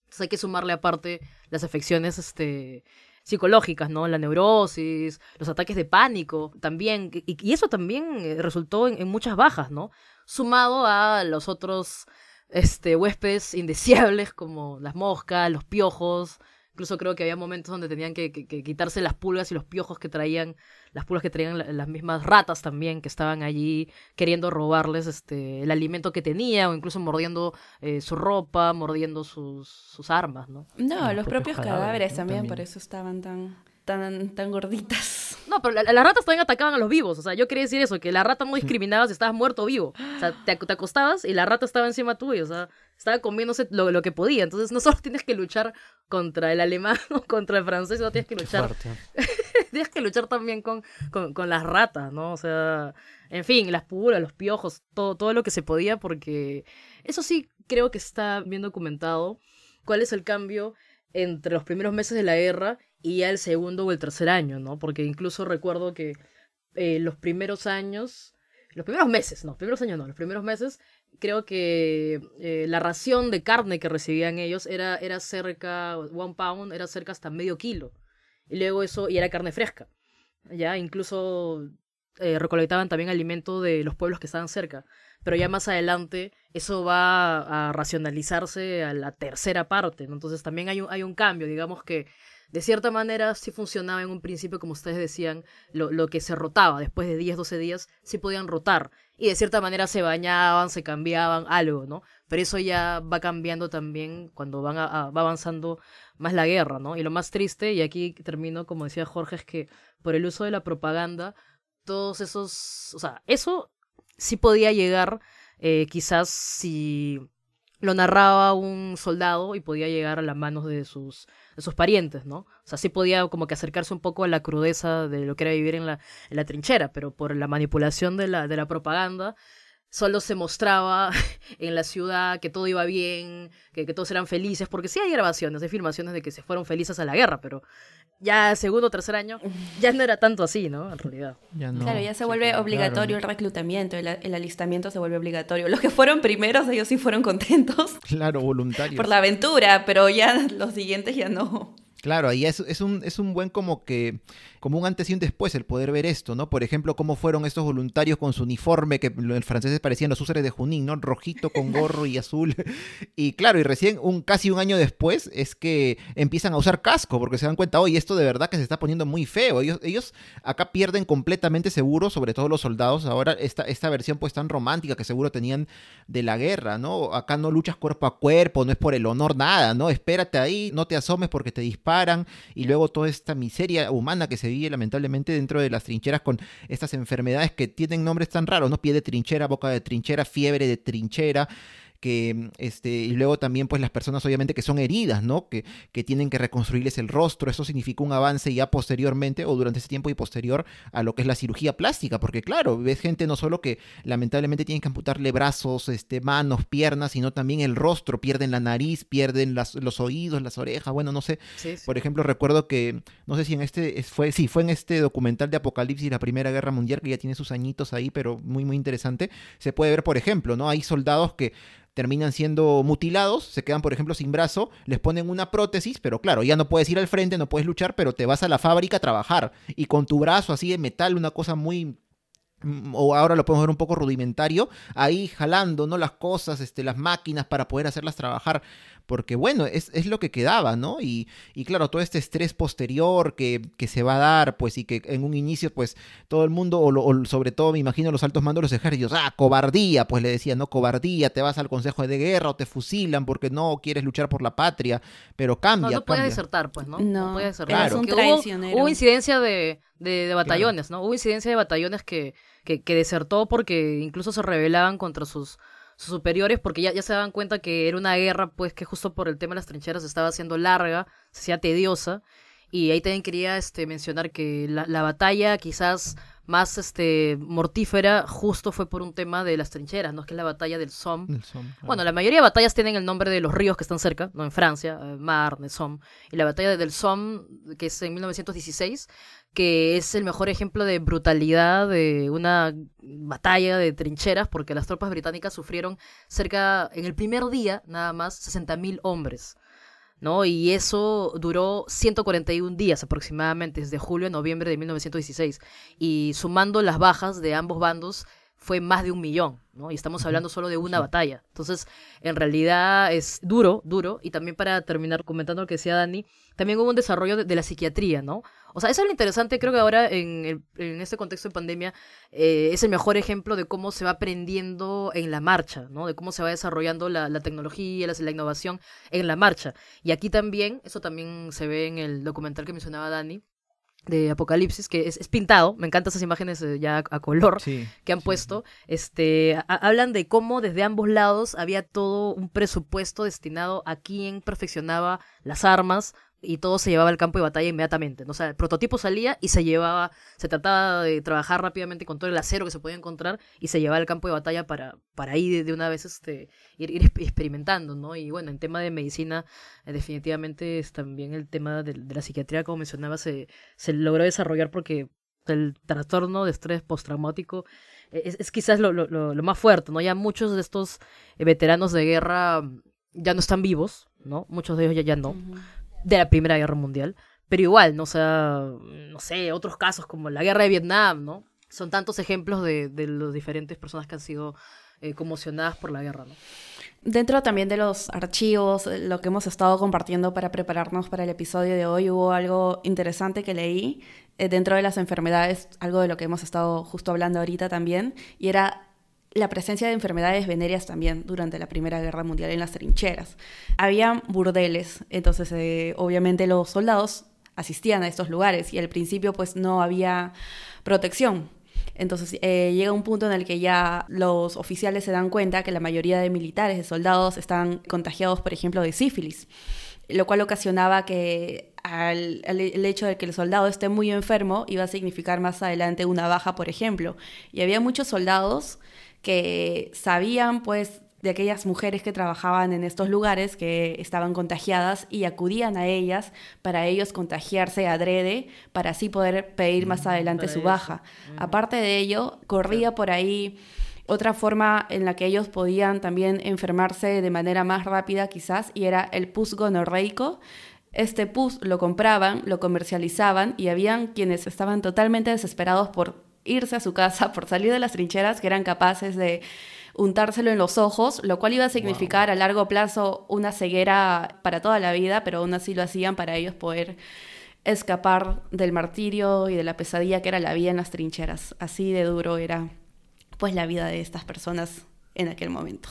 Entonces hay que sumarle aparte las afecciones, este psicológicas, ¿no? La neurosis, los ataques de pánico, también, y, eso también resultó en, en, muchas bajas, ¿no? Sumado a los otros este, huéspedes indeseables como las moscas, los piojos, incluso creo que había momentos donde tenían que, que, que, quitarse las pulgas y los piojos que traían, las pulgas que traían las mismas ratas también, que estaban allí queriendo robarles este, el alimento que tenía, o incluso mordiendo eh, su ropa, mordiendo sus, sus armas, ¿no? No, los, los propios, propios cadáveres, cadáveres también, también, por eso estaban tan tan, tan gorditas. No, pero las ratas también atacaban a los vivos. O sea, yo quería decir eso, que la rata no discriminaba si estabas muerto o vivo. O sea, te, te, acostabas y la rata estaba encima tuyo. O sea, estaba comiéndose lo, lo, que podía. Entonces, no solo tienes que luchar contra el alemán o contra el francés, no tienes que luchar. tienes que luchar también con, con, con, las ratas, ¿no? O sea, en fin, las pulgas, los piojos, todo, todo lo que se podía, porque eso sí creo que está bien documentado. ¿Cuál es el cambio entre los primeros meses de la guerra y ya el segundo o el tercer año, ¿no? Porque incluso recuerdo que eh, los primeros años, los primeros meses, no, los primeros años no, los primeros meses, creo que eh, la ración de carne que recibían ellos era, era cerca, one pound, era cerca hasta medio kilo. Y luego eso, y era carne fresca. Ya, incluso eh, recolectaban también alimento de los pueblos que estaban cerca. Pero ya más adelante eso va a racionalizarse a la tercera parte. Entonces también hay un, hay un cambio, digamos que de cierta manera sí funcionaba en un principio, como ustedes decían, lo, lo, que se rotaba después de 10, 12 días, sí podían rotar. Y de cierta manera se bañaban, se cambiaban, algo, ¿no? Pero eso ya va cambiando también cuando van a, va avanzando más la guerra, ¿no? Y lo más triste, y aquí termino, como decía Jorge, es que por el uso de la propaganda, todos esos, o sea, eso sí podía llegar, eh, quizás si lo narraba un soldado y podía llegar a las manos de sus, de sus parientes, ¿no? O sea, sí podía como que acercarse un poco a la crudeza de lo que era vivir en la, en la trinchera, pero por la manipulación de la, de la propaganda, solo se mostraba en la ciudad que todo iba bien, que, que, todos eran felices, porque sí hay grabaciones, hay filmaciones de que se fueron felices a la guerra, pero ya segundo o tercer año ya no era tanto así, ¿no? En realidad. Ya no. Claro, ya se vuelve obligatorio el reclutamiento, el, el, alistamiento se vuelve obligatorio. Los que fueron primeros, ellos sí fueron contentos. Claro, voluntarios. Por la aventura, pero ya los siguientes ya no. Claro, ahí es, es, un, es un buen como que, como un antes y un después el poder ver esto, ¿no? Por ejemplo, cómo fueron estos voluntarios con su uniforme, que en franceses parecían los úsares de Junín, ¿no? Rojito con gorro y azul. Y claro, y recién, un, casi un año después, es que empiezan a usar casco, porque se dan cuenta, oye, esto de verdad que se está poniendo muy feo. Ellos, ellos acá pierden completamente seguro, sobre todo los soldados, ahora esta, esta versión pues tan romántica que seguro tenían de la guerra, ¿no? Acá no luchas cuerpo a cuerpo, no es por el honor, nada, ¿no? Espérate ahí, no te asomes porque te disparan paran y luego toda esta miseria humana que se vive lamentablemente dentro de las trincheras con estas enfermedades que tienen nombres tan raros, ¿no? Pie de trinchera, boca de trinchera, fiebre de trinchera que este y luego también pues las personas obviamente que son heridas, ¿no? Que, que tienen que reconstruirles el rostro, eso significó un avance ya posteriormente o durante ese tiempo y posterior a lo que es la cirugía plástica, porque claro, ves gente no solo que lamentablemente tienen que amputarle brazos, este manos, piernas, sino también el rostro, pierden la nariz, pierden las, los oídos, las orejas, bueno, no sé. Sí, sí. Por ejemplo, recuerdo que no sé si en este fue sí, fue en este documental de Apocalipsis la Primera Guerra Mundial que ya tiene sus añitos ahí, pero muy muy interesante. Se puede ver, por ejemplo, ¿no? Hay soldados que terminan siendo mutilados, se quedan, por ejemplo, sin brazo, les ponen una prótesis, pero claro, ya no puedes ir al frente, no puedes luchar, pero te vas a la fábrica a trabajar y con tu brazo así de metal, una cosa muy o ahora lo podemos ver un poco rudimentario, ahí jalando, ¿no? Las cosas, este, las máquinas para poder hacerlas trabajar, porque bueno, es, es lo que quedaba, ¿no? Y, y, claro, todo este estrés posterior que, que, se va a dar, pues, y que en un inicio, pues, todo el mundo, o, o, sobre todo, me imagino, los altos mandos de los ejércitos, ah, cobardía, pues le decían, ¿no? Cobardía, te vas al consejo de guerra o te fusilan porque no quieres luchar por la patria, pero cambia. No, no puede cambia. desertar, pues, ¿no? No, no puede desertar. traicionero. Hubo, hubo incidencia de, de, de batallones, ¿no? Hubo incidencia de batallones que, que, que desertó porque incluso se rebelaban contra sus, sus superiores porque ya, ya se daban cuenta que era una guerra, pues que justo por el tema de las trincheras estaba haciendo larga, se hacía tediosa. Y ahí también quería este, mencionar que la, la batalla quizás más este, mortífera justo fue por un tema de las trincheras, ¿no? Que es la batalla del Somme. Somme, claro. Bueno, la mayoría de batallas tienen el nombre de los ríos que están cerca, ¿no? En Francia, eh, Marne, Somme. Y la batalla del Somme, que es en 1916, que es el mejor ejemplo de brutalidad de una batalla de trincheras, porque las tropas británicas sufrieron cerca, en el primer día, nada más, 60.000 hombres. ¿no? Y eso duró 141 días aproximadamente, desde julio a noviembre de 1916. Y sumando las bajas de ambos bandos, fue más de un millón, ¿no? Y estamos hablando solo de una batalla. Entonces, en realidad es duro, duro. Y también para terminar comentando lo que decía Dani, también hubo un desarrollo de, de la psiquiatría, ¿no? O sea, eso es lo interesante, creo que ahora en, el, en este contexto de pandemia eh, es el mejor ejemplo de cómo se va aprendiendo en la marcha, ¿no? De cómo se va desarrollando la, la tecnología, la, la, innovación en la marcha. Y aquí también, eso también se ve en el documental que mencionaba Dani, de Apocalipsis, que es, es, pintado, me encantan esas imágenes eh, ya a, a color sí, que han sí, puesto, sí. este, a, hablan de cómo desde ambos lados había todo un presupuesto destinado a quien perfeccionaba las armas, y todo se llevaba al campo de batalla inmediatamente. O sea, el prototipo salía y se llevaba, se trataba de trabajar rápidamente con todo el acero que se podía encontrar y se llevaba al campo de batalla para, para ahí de, una vez este, ir, ir, experimentando, ¿no? Y bueno, en tema de medicina, eh, definitivamente es también el tema de, la psiquiatría, como mencionaba, se, se logró desarrollar porque el trastorno de estrés postraumático es, es quizás lo, lo, lo, más fuerte, ¿no? Ya muchos de estos eh, veteranos de guerra ya no están vivos, ¿no? Muchos de ellos ya, ya no. De la Primera Guerra Mundial, pero igual, ¿no? O no sé, otros casos como la Guerra de Vietnam, ¿no? son tantos ejemplos de, de las diferentes personas que han sido eh, conmocionadas por la guerra, ¿no? Dentro también de los archivos, eh, lo que hemos estado compartiendo para prepararnos para el episodio de hoy, hubo algo interesante que leí eh, dentro de las enfermedades, algo de lo que hemos estado justo hablando ahorita también, y era la presencia de enfermedades venéreas también durante la Primera Guerra Mundial en las trincheras. Había burdeles, entonces obviamente los soldados asistían a estos lugares y al principio pues no había protección entonces eh, llega un punto en el que ya los oficiales se dan cuenta que la mayoría de militares, de soldados, están contagiados, por ejemplo, de sífilis, lo cual ocasionaba que el hecho de que el soldado esté muy enfermo iba a significar más adelante una baja, por ejemplo. Y había muchos soldados que sabían pues de aquellas mujeres que trabajaban en estos lugares que estaban contagiadas y acudían a ellas para ellos contagiarse adrede para así poder pedir más mm, adelante su baja. Aparte de ello, corría por ahí otra forma en la que ellos podían también enfermarse de manera más rápida quizás y era el pus gonorreico. Este pus lo compraban, lo comercializaban y habían quienes estaban totalmente desesperados por irse a su casa, por salir de las trincheras, que eran capaces de untárselo en los ojos, lo cual iba a significar a largo plazo una ceguera para toda la vida, pero aún así lo hacían para ellos poder escapar del martirio y de la pesadilla que era la vida en las trincheras. Así de duro era pues la vida de estas personas en aquel momento.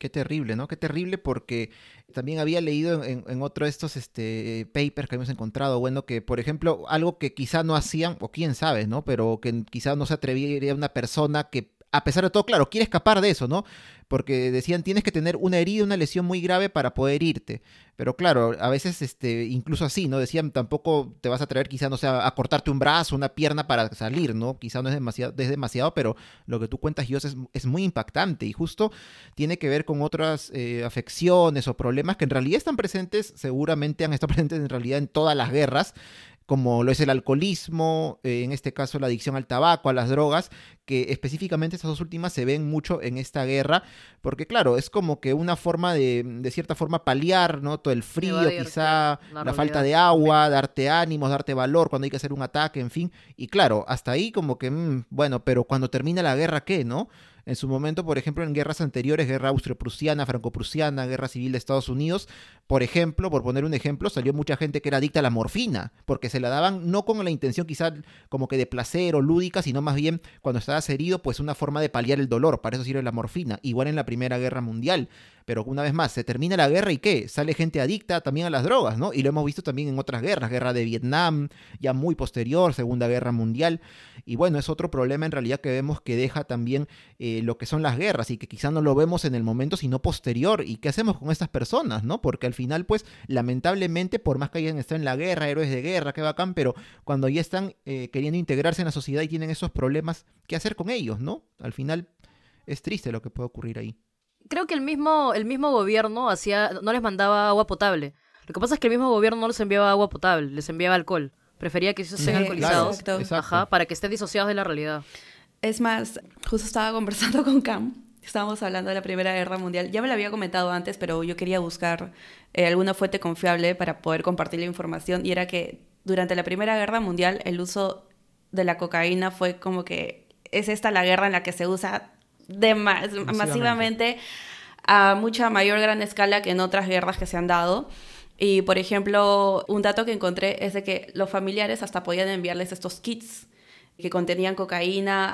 Qué terrible, ¿no? Qué terrible porque también había leído en, otro de estos este, papers que hemos encontrado, bueno, que por ejemplo, algo que quizá no hacían, o quién sabe, ¿no? Pero que quizá no se atreviera una persona que a pesar de todo, claro, quiere escapar de eso, ¿no? Porque decían, tienes que tener una herida, una lesión muy grave para poder irte. Pero claro, a veces, este, incluso así, ¿no? Decían, tampoco te vas a traer quizá, no sé, a cortarte un brazo, una pierna para salir, ¿no? Quizá no es demasiado, es demasiado pero lo que tú cuentas, Dios, es, es muy impactante y justo tiene que ver con otras eh, afecciones o problemas que en realidad están presentes, seguramente han estado presentes en realidad en todas las guerras, como lo es el alcoholismo, eh, en este caso la adicción al tabaco, a las drogas, que específicamente estas dos últimas se ven mucho en esta guerra, porque claro, es como que una forma de, de cierta forma, paliar, ¿no? Todo el frío, quizá, la, falta de agua, darte ánimos, darte valor cuando hay que hacer un ataque, en fin. Y claro, hasta ahí como que, mm, bueno, pero cuando termina la guerra, ¿qué, no? En su momento, por ejemplo, en guerras anteriores, guerra austro-prusiana, franco-prusiana, guerra civil de Estados Unidos, por ejemplo, por poner un ejemplo, salió mucha gente que era adicta a la morfina, porque se la daban no con la intención quizá como que de placer o lúdica, sino más bien cuando estabas herido, pues una forma de paliar el dolor, para eso sirve la morfina, igual en la Primera Guerra Mundial. Pero una vez más, se termina la guerra y ¿qué? Sale gente adicta también a las drogas, ¿no? Y lo hemos visto también en otras guerras, guerra de Vietnam, ya muy posterior, Segunda Guerra Mundial. Y bueno, es otro problema en realidad que vemos que deja también eh, lo que son las guerras y que quizá no lo vemos en el momento, sino posterior. ¿Y qué hacemos con estas personas, no? Porque al final, pues, lamentablemente, por más que hayan estado en la guerra, héroes de guerra, qué bacán, pero cuando ya están eh, queriendo integrarse en la sociedad y tienen esos problemas, ¿qué hacer con ellos, no? Al final es triste lo que puede ocurrir ahí creo que el mismo, el mismo gobierno hacía, no les mandaba agua potable. Lo que pasa es que el mismo gobierno no les enviaba agua potable, les enviaba alcohol. Prefería que ellos estén alcoholizados para que estén disociados de la realidad. Es más, justo estaba conversando con Cam, estábamos hablando de la Primera Guerra Mundial. Ya me lo había comentado antes, pero yo quería buscar eh, alguna fuente confiable para poder compartir la información. Y era que durante la Primera Guerra Mundial el uso de la cocaína fue como que es esta la guerra en la que se usa de masivamente. a mucha mayor gran escala que en otras guerras que se han dado. Y, por ejemplo, un dato que encontré es de que los familiares hasta podían enviarles estos kits que contenían cocaína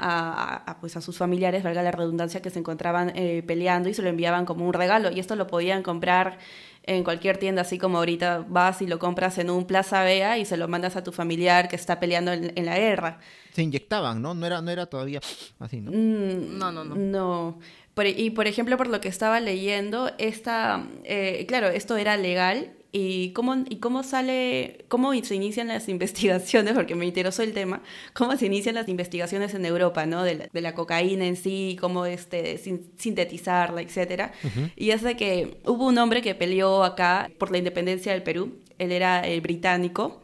a, pues a sus familiares, valga la redundancia, que se encontraban eh, peleando y se lo enviaban como un regalo. Y esto lo podían comprar en cualquier tienda, así como ahorita vas y lo compras en un Plaza Vea y se lo mandas a tu familiar que está peleando en, en la guerra se inyectaban, ¿no? No era, no era todavía así, ¿no? Mm, no, no, no. No. y por ejemplo, por lo que estaba leyendo, esta, eh, claro, esto era legal. ¿Y cómo, ¿Y cómo sale, cómo se inician las investigaciones? Porque me interesó el tema. ¿Cómo se inician las investigaciones en Europa, ¿no? De la, cocaína en sí, cómo este, sintetizarla, etcétera. Y es de que hubo un hombre que peleó acá por la independencia del Perú. Él era el británico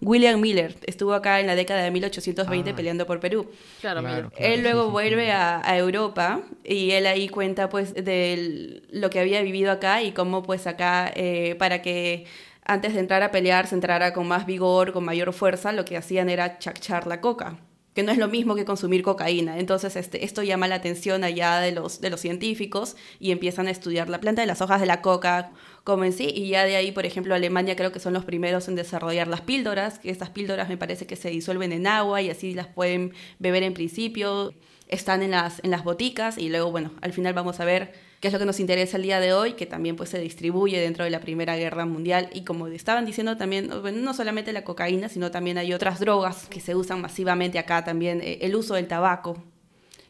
William Miller estuvo acá en la década de 1820 ah. peleando por Perú. Claro, él luego vuelve a, Europa y él ahí cuenta pues de lo que había vivido acá y cómo pues acá eh, para que antes de entrar a pelear se entrara con más vigor, con mayor fuerza, lo que hacían era chachar la coca. que no es lo mismo que consumir cocaína. Entonces, este, esto llama la atención allá de los, de los científicos y empiezan a estudiar la planta de las hojas de la coca como en sí, y ya de ahí, por ejemplo, Alemania creo que son los primeros en desarrollar las píldoras, que estas píldoras me parece que se disuelven en agua y así las pueden beber en principio, están en las, en las boticas y luego, bueno, al final vamos a ver qué es lo que nos interesa el día de hoy, que también pues se distribuye dentro de la Primera Guerra Mundial. Y como estaban diciendo también, no solamente la cocaína, sino también hay otras drogas que se usan masivamente acá también, eh, el uso del tabaco,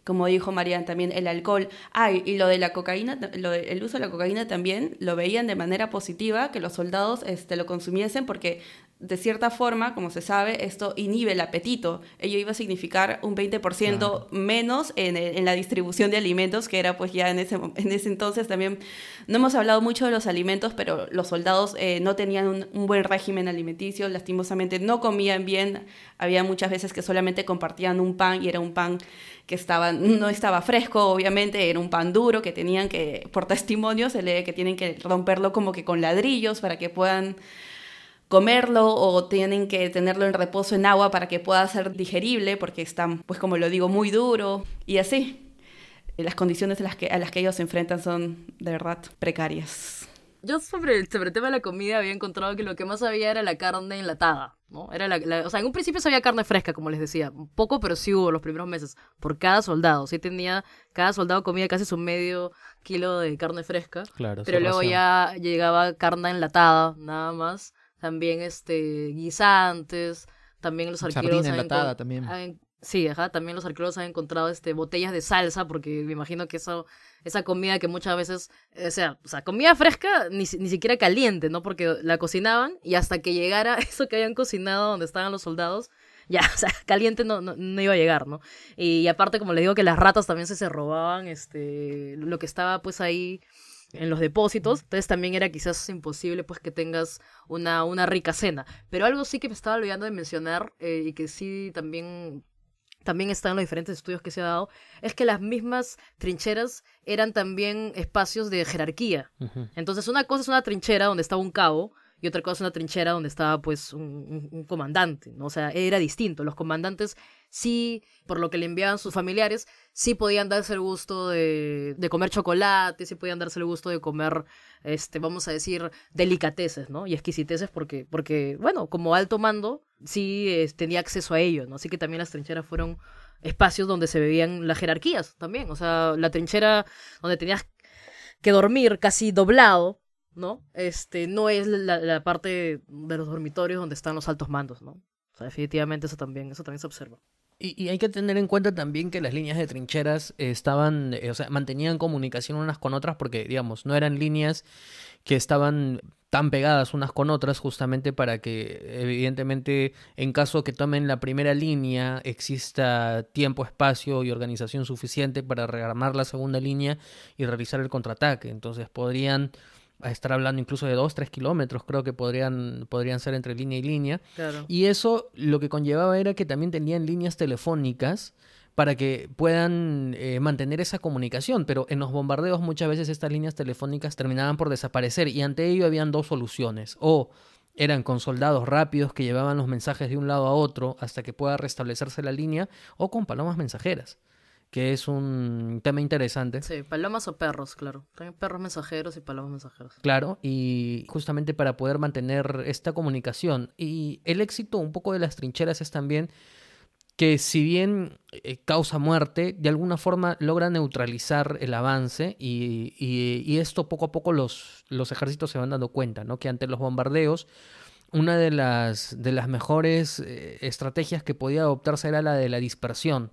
como dijo Marian, también el alcohol. Ah, y lo de la cocaína, lo el uso de la cocaína también lo veían de manera positiva, que los soldados este, lo consumiesen porque de cierta forma, como se sabe, esto inhibe el apetito. Ello iba a significar un 20% menos en, en, la distribución de alimentos, que era pues ya en ese, en ese entonces también, no hemos hablado mucho de los alimentos, pero los soldados eh, no tenían un, un, buen régimen alimenticio, lastimosamente no comían bien, había muchas veces que solamente compartían un pan y era un pan que estaba, no estaba fresco, obviamente, era un pan duro que tenían que, por testimonio, se lee que tienen que romperlo como que con ladrillos para que puedan comerlo o tienen que tenerlo en reposo en agua para que pueda ser digerible porque está, pues como lo digo, muy duro y así. Las condiciones a las que, a las que ellos se enfrentan son de verdad precarias. Yo sobre el, sobre el tema de la comida había encontrado que lo que más había era la carne enlatada, ¿no? Era la, o sea, en un principio había carne fresca, como les decía, poco, pero sí hubo los primeros meses, por cada soldado. Sí tenía, cada soldado comía casi su medio kilo de carne fresca. Claro, pero luego ya llegaba carne enlatada, nada más también este guisantes, también los arqueros enlatada también. Sí, ajá, también los arqueros han encontrado este botellas de salsa porque me imagino que eso esa comida que muchas veces, o sea, o sea, comida fresca ni, ni siquiera caliente, ¿no? Porque la cocinaban y hasta que llegara eso que habían cocinado donde estaban los soldados, ya, o sea, caliente no, no, no, iba a llegar, ¿no? Y, aparte, como les digo, que las ratas también se, se robaban este, lo que estaba pues ahí en los depósitos, entonces también era quizás imposible pues que tengas una, una rica cena. Pero algo sí que me estaba olvidando de mencionar eh, y que sí también también está en los diferentes estudios que se ha dado, es que las mismas trincheras eran también espacios de jerarquía. Entonces, una cosa es una trinchera donde estaba un cabo, y otra cosa es una trinchera donde estaba pues un, comandante, ¿no? O sea, era distinto. Los comandantes sí, por lo que le enviaban sus familiares, sí podían darse el gusto de, de comer chocolate, sí podían darse el gusto de comer, este, vamos a decir, delicateces, ¿no? Y exquisiteces porque, porque bueno, como alto mando, sí tenía acceso a ello, ¿no? Así que también las trincheras fueron espacios donde se veían las jerarquías también. O sea, la trinchera donde tenías que dormir casi doblado ¿no? Este, no es la, parte de los dormitorios donde están los altos mandos, ¿no? O sea, definitivamente eso también, eso también se observa. Y, hay que tener en cuenta también que las líneas de trincheras estaban, eh, o sea, mantenían comunicación unas con otras porque, digamos, no eran líneas que estaban tan pegadas unas con otras justamente para que evidentemente en caso que tomen la primera línea exista tiempo, espacio y organización suficiente para rearmar la segunda línea y realizar el contraataque. Entonces podrían a estar hablando incluso de dos, tres kilómetros, creo que podrían, podrían ser entre línea y línea. Y eso lo que conllevaba era que también tenían líneas telefónicas para que puedan eh, mantener esa comunicación, pero en los bombardeos muchas veces estas líneas telefónicas terminaban por desaparecer y ante ello habían dos soluciones, o eran con soldados rápidos que llevaban los mensajes de un lado a otro hasta que pueda restablecerse la línea, o con palomas mensajeras que es un tema interesante. Sí, palomas o perros, claro. También perros mensajeros y palomas mensajeros. Claro, y justamente para poder mantener esta comunicación. Y el éxito un poco de las trincheras es también que si bien eh, causa muerte, de alguna forma logra neutralizar el avance y, y, esto poco a poco los, los ejércitos se van dando cuenta, ¿no? Que ante los bombardeos una de las, de las mejores eh, estrategias que podía adoptarse era la de la dispersión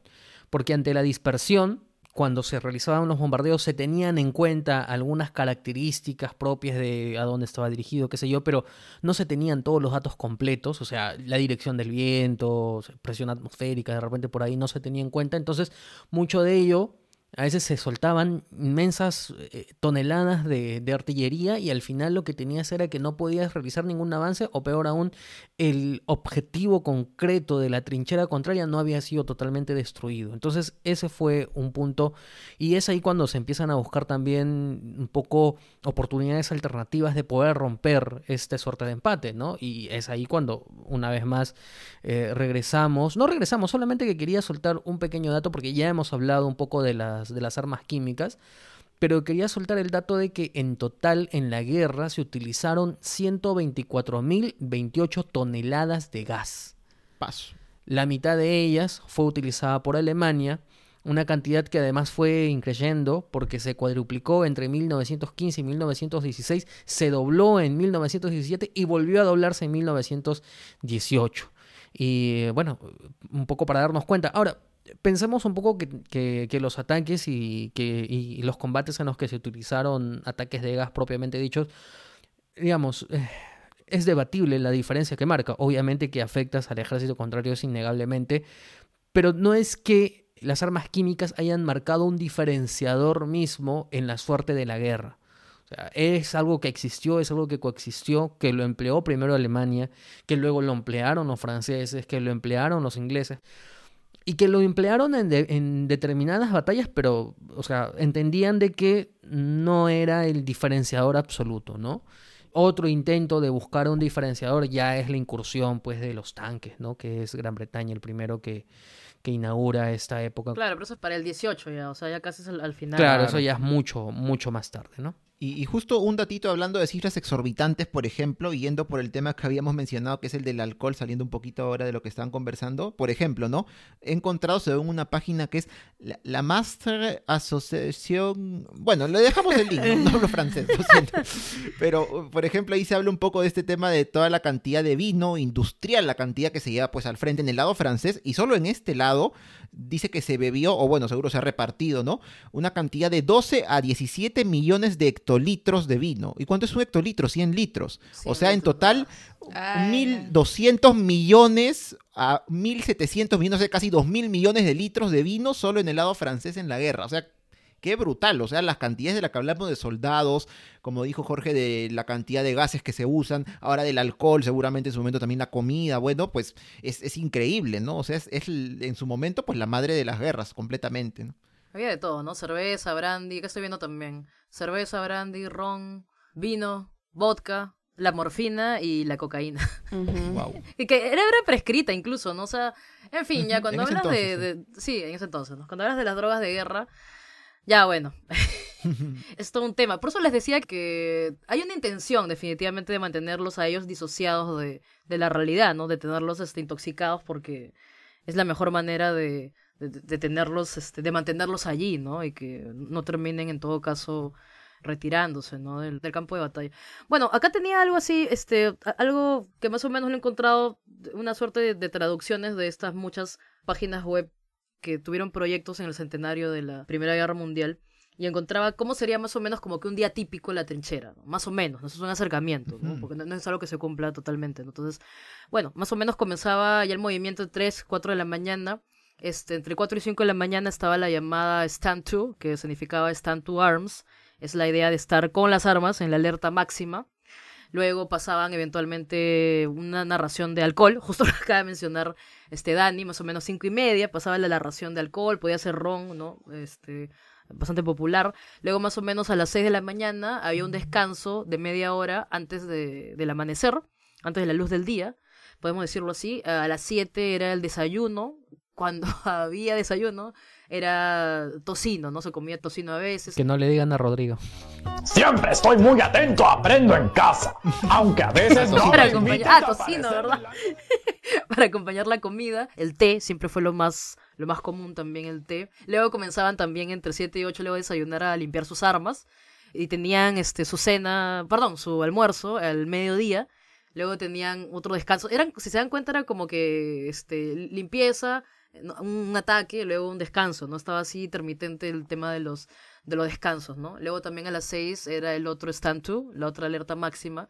porque ante la dispersión, cuando se realizaban los bombardeos se tenían en cuenta algunas características propias de a dónde estaba dirigido, qué sé yo, pero no se tenían todos los datos completos, o sea, la dirección del viento, presión atmosférica, de repente por ahí no se tenía en cuenta, entonces mucho de ello A veces se soltaban inmensas eh, toneladas de, artillería y al final lo que tenías era que no podías realizar ningún avance o peor aún, el objetivo concreto de la trinchera contraria no había sido totalmente destruido. Entonces ese fue un punto y es ahí cuando se empiezan a buscar también un poco oportunidades alternativas de poder romper esta suerte de empate, ¿no? Y es ahí cuando una vez más eh, regresamos, no regresamos, solamente que quería soltar un pequeño dato porque ya hemos hablado un poco de las de las armas químicas, pero quería soltar el dato de que en total en la guerra se utilizaron 124.028 toneladas de gas. Paso. La mitad de ellas fue utilizada por Alemania, una cantidad que además fue increyendo porque se cuadruplicó entre 1915 y 1916, se dobló en 1917 y volvió a doblarse en 1918. Y bueno, un poco para darnos cuenta. Ahora, pensemos un poco que, los ataques y, que, los combates en los que se utilizaron ataques de gas propiamente dichos, digamos, eh, es debatible la diferencia que marca. Obviamente que afectas al ejército contrario es innegablemente, pero no es que las armas químicas hayan marcado un diferenciador mismo en la suerte de la guerra. Es algo que existió, es algo que coexistió, que lo empleó primero Alemania, que luego lo emplearon los franceses, que lo emplearon los ingleses y que lo emplearon en, en, determinadas batallas, pero, o sea, entendían de que no era el diferenciador absoluto, ¿no? Otro intento de buscar un diferenciador ya es la incursión, pues, de los tanques, ¿no? Que es Gran Bretaña el primero que, que inaugura esta época. Claro, pero eso es para el 18 ya, o sea, ya casi es al, final. Claro, eso ya es mucho, mucho más tarde, ¿no? Y, justo un datito hablando de cifras exorbitantes, por ejemplo, yendo por el tema que habíamos mencionado, que es el del alcohol, saliendo un poquito ahora de lo que están conversando. Por ejemplo, ¿no? He encontrado, según una página que es la, Master Association. Bueno, le dejamos el link, no, hablo francés, lo siento. Pero, por ejemplo, ahí se habla un poco de este tema de toda la cantidad de vino industrial, la cantidad que se lleva pues al frente en el lado francés, y solo en este lado dice que se bebió, o bueno, seguro se ha repartido, ¿no? Una cantidad de 12 a 17 millones de hectolitros de vino. ¿Y cuánto es un hectolitro? 100 litros. o sea, en total, 1.200 millones a 1.700 millones, casi 2.000 millones de litros de vino solo en el lado francés en la guerra. O sea, qué brutal, o sea, las cantidades de la que hablamos de soldados, como dijo Jorge, de la cantidad de gases que se usan, ahora del alcohol, seguramente en su momento también la comida, bueno, pues es, increíble, ¿no? O sea, es, en su momento pues la madre de las guerras completamente, ¿no? Había de todo, ¿no? Cerveza, brandy, que estoy viendo también. Cerveza, brandy, ron, vino, vodka, la morfina y la cocaína. Y que era, era, prescrita incluso, ¿no? O sea, en fin, ya cuando hablas de, de, sí. en ese entonces, ¿no? Cuando hablas de las drogas de guerra, ya, bueno. es todo un tema. Por eso les decía que hay una intención definitivamente de mantenerlos a ellos disociados de, de la realidad, ¿no? De tenerlos este, intoxicados porque es la mejor manera de, tenerlos, este, de mantenerlos allí, ¿no? Y que no terminen en todo caso retirándose, ¿no? Del, del, campo de batalla. Bueno, acá tenía algo así, este, algo que más o menos lo he encontrado, una suerte de traducciones de estas muchas páginas web que tuvieron proyectos en el centenario de la Primera Guerra Mundial y encontraba cómo sería más o menos como que un día típico en la trinchera, más o menos, eso es un acercamiento, ¿no? porque no, es algo que se cumpla totalmente. Entonces, bueno, más o menos comenzaba ya el movimiento de 3, 4 de la mañana. Este, entre 4 y 5 de la mañana estaba la llamada Stand to, que significaba Stand to Arms. Es la idea de estar con las armas en la alerta máxima. Luego pasaban eventualmente una narración de alcohol, justo lo acaba de mencionar este Dani, más o menos cinco y media, pasaba la narración de alcohol, podía ser ron, ¿no? Este, bastante popular. Luego más o menos a las seis de la mañana había un descanso de media hora antes de, del amanecer, antes de la luz del día, podemos decirlo así. A las siete era el desayuno, cuando había desayuno era tocino, ¿no? Se comía tocino a veces. Que no le digan a Rodrigo. Siempre estoy muy atento, aprendo en casa. Aunque a veces no. Para acompañar, ah, tocino, ¿verdad? Para acompañar la comida. El té siempre fue lo más, lo más común también, el té. Luego comenzaban también entre 7 y 8 luego a desayunar a limpiar sus armas. Y tenían este, su cena, perdón, su almuerzo al mediodía. Luego tenían otro descanso. Eran, si se dan cuenta, era como que este, limpieza, un ataque, luego un descanso, ¿no? Estaba así intermitente el tema de los, de los descansos, ¿no? Luego también a las seis era el otro stand to, la otra alerta máxima.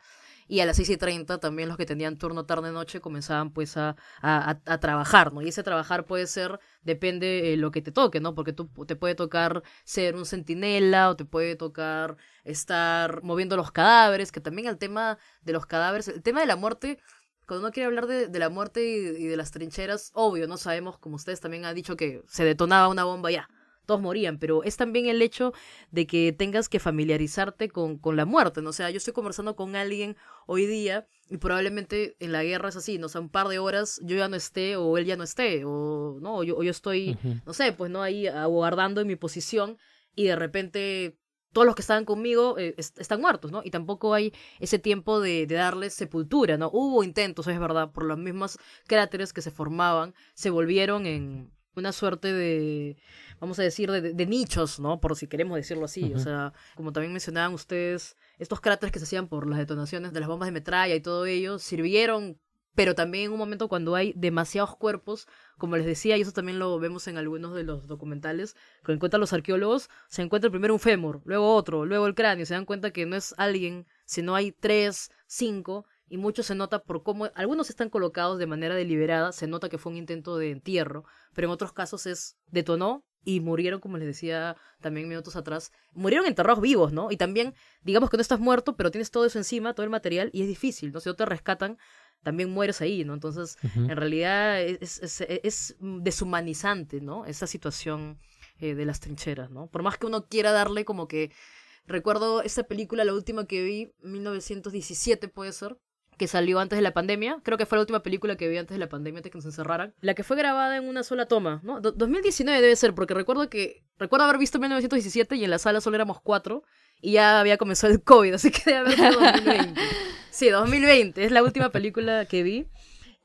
y a las 6 y 30 también los que tenían turno tarde-noche comenzaban pues a, a, trabajar, ¿no? Y ese trabajar puede ser, depende de lo que te toque, ¿no? Porque tú te puede tocar ser un centinela o te puede tocar estar moviendo los cadáveres, que también el tema de los cadáveres, el tema de la muerte cuando uno quiere hablar de, de la muerte y, y, de las trincheras, obvio, no sabemos, como ustedes también han dicho, que se detonaba una bomba ya todos morían, pero es también el hecho de que tengas que familiarizarte con, con la muerte, ¿no? O sea, yo estoy conversando con alguien hoy día y probablemente en la guerra es así, ¿no? O sea, un par de horas yo ya no esté o él ya no esté, o, ¿no? O yo, yo estoy, no sé, pues, ¿no? Ahí aguardando en mi posición y de repente todos los que estaban conmigo eh, est están muertos, ¿no? Y tampoco hay ese tiempo de, de, darles sepultura, ¿no? Hubo intentos, es verdad, por los mismos cráteres que se formaban, se volvieron en una suerte de, vamos a decir, de, de, nichos, ¿no? Por si queremos decirlo así. Uh -huh. O sea, como también mencionaban ustedes, estos cráteres que se hacían por las detonaciones de las bombas de metralla y todo ello, sirvieron, pero también en un momento cuando hay demasiados cuerpos, como les decía, y eso también lo vemos en algunos de los documentales, que encuentran los arqueólogos, se encuentra primero un fémur, luego otro, luego el cráneo, se dan cuenta que no es alguien, sino hay tres, cinco, y mucho se nota por cómo algunos están colocados de manera deliberada, se nota que fue un intento de entierro, pero en otros casos es detonó y murieron, como les decía también minutos atrás, murieron enterrados vivos, ¿no? Y también, digamos que no estás muerto, pero tienes todo eso encima, todo el material, y es difícil, ¿no? Si no te rescatan, también mueres ahí, ¿no? Entonces, uh -huh. en realidad es, es, es, deshumanizante, ¿no? Esa situación eh, de las trincheras, ¿no? Por más que uno quiera darle como que... Recuerdo esta película, la última que vi, 1917 puede ser, que salió antes de la pandemia. Creo que fue la última película que vi antes de la pandemia, antes de que nos encerraran. La que fue grabada en una sola toma, ¿no? Do 2019 debe ser, porque recuerdo que... Recuerdo haber visto 1917 y en la sala solo éramos cuatro y ya había comenzado el COVID, así que debe haber sido 2020. Sí, 2020, es la última película que vi.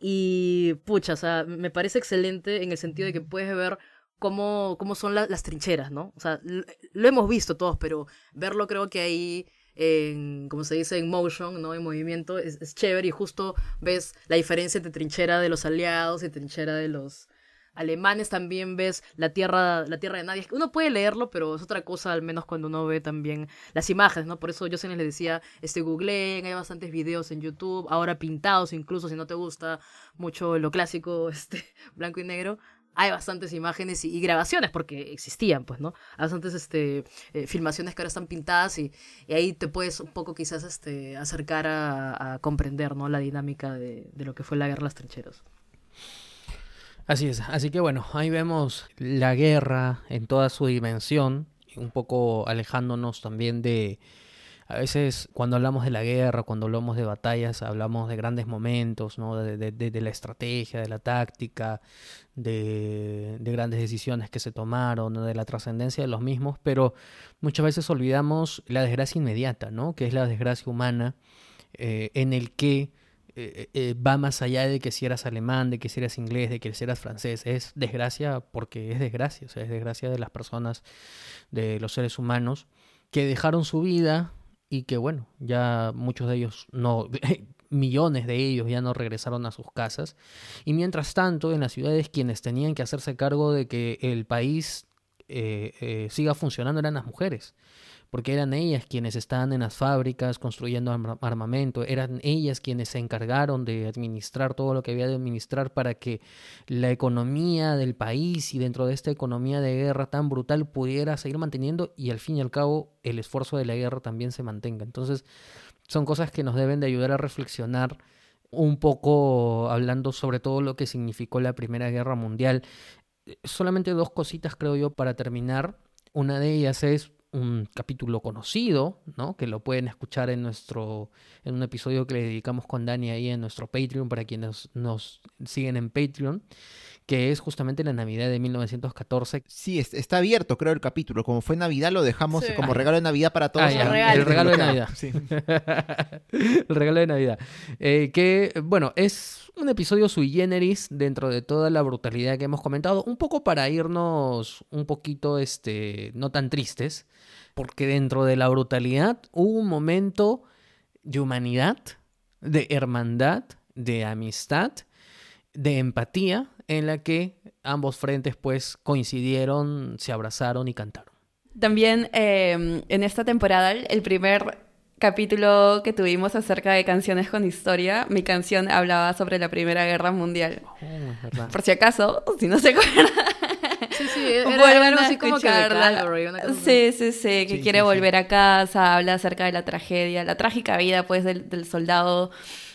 Y, pucha, o sea, me parece excelente en el sentido de que puedes ver cómo, cómo son la, las trincheras, ¿no? O sea, lo, lo hemos visto todos, pero verlo creo que ahí en, como se dice, en motion, ¿no? En movimiento, es, es, chévere y justo ves la diferencia entre trinchera de los aliados y trinchera de los alemanes. También ves la tierra, la tierra de nadie. Uno puede leerlo, pero es otra cosa, al menos cuando uno ve también las imágenes, ¿no? Por eso yo se les decía, este, googleen, hay bastantes videos en YouTube, ahora pintados incluso, si no te gusta mucho lo clásico, este, blanco y negro, hay bastantes imágenes y, grabaciones, porque existían, pues, ¿no? Hay bastantes este, eh, filmaciones que ahora están pintadas y, ahí te puedes un poco quizás este, acercar a, comprender, ¿no? La dinámica de, de, lo que fue la guerra de las trincheras. Así es, así que bueno, ahí vemos la guerra en toda su dimensión, un poco alejándonos también de, a veces cuando hablamos de la guerra, cuando hablamos de batallas, hablamos de grandes momentos, ¿no? de, de, de, de la estrategia, de la táctica, de, grandes decisiones que se tomaron, de la trascendencia de los mismos, pero muchas veces olvidamos la desgracia inmediata, ¿no? que es la desgracia humana, eh, en el que eh, eh, va más allá de que si eras alemán, de que si eras inglés, de que si eras francés. Es desgracia porque es desgracia, o sea, es desgracia de las personas, de los seres humanos que dejaron su vida y que bueno, ya muchos de ellos no, millones de ellos ya no regresaron a sus casas. Y mientras tanto, en las ciudades quienes tenían que hacerse cargo de que el país eh, siga funcionando eran las mujeres porque eran ellas quienes estaban en las fábricas construyendo armamento, eran ellas quienes se encargaron de administrar todo lo que había de administrar para que la economía del país y dentro de esta economía de guerra tan brutal pudiera seguir manteniendo y al fin y al cabo el esfuerzo de la guerra también se mantenga. Entonces son cosas que nos deben de ayudar a reflexionar un poco hablando sobre todo lo que significó la Primera Guerra Mundial. Solamente dos cositas creo yo para terminar. Una de ellas es un capítulo conocido, ¿no? Que lo pueden escuchar en nuestro, en un episodio que le dedicamos con Dani ahí en nuestro Patreon para quienes nos siguen en Patreon, que es justamente la Navidad de 1914. Sí, está abierto, creo, el capítulo. Como fue Navidad, lo dejamos sí. como regalo de Navidad para todos. Ah, ya, regalo. El regalo de Navidad. Sí. el regalo de Navidad. Eh, que, bueno, es un episodio sui generis dentro de toda la brutalidad que hemos comentado. Un poco para irnos un poquito, este, no tan tristes, porque dentro de la brutalidad hubo un momento de humanidad, de hermandad, de amistad, de empatía, en la que ambos frentes pues coincidieron, se abrazaron y cantaron. También eh, en esta temporada el primer capítulo que tuvimos acerca de canciones con historia, mi canción hablaba sobre la Primera Guerra Mundial. Oh. Por si acaso, si no se acuerdan, Sí, sí, era, algo a así como. Calvary, una cosa. Sí, sí, sí, que Sí, quiere sí, sí. volver a casa, habla acerca de la tragedia, la trágica vida pues del, del soldado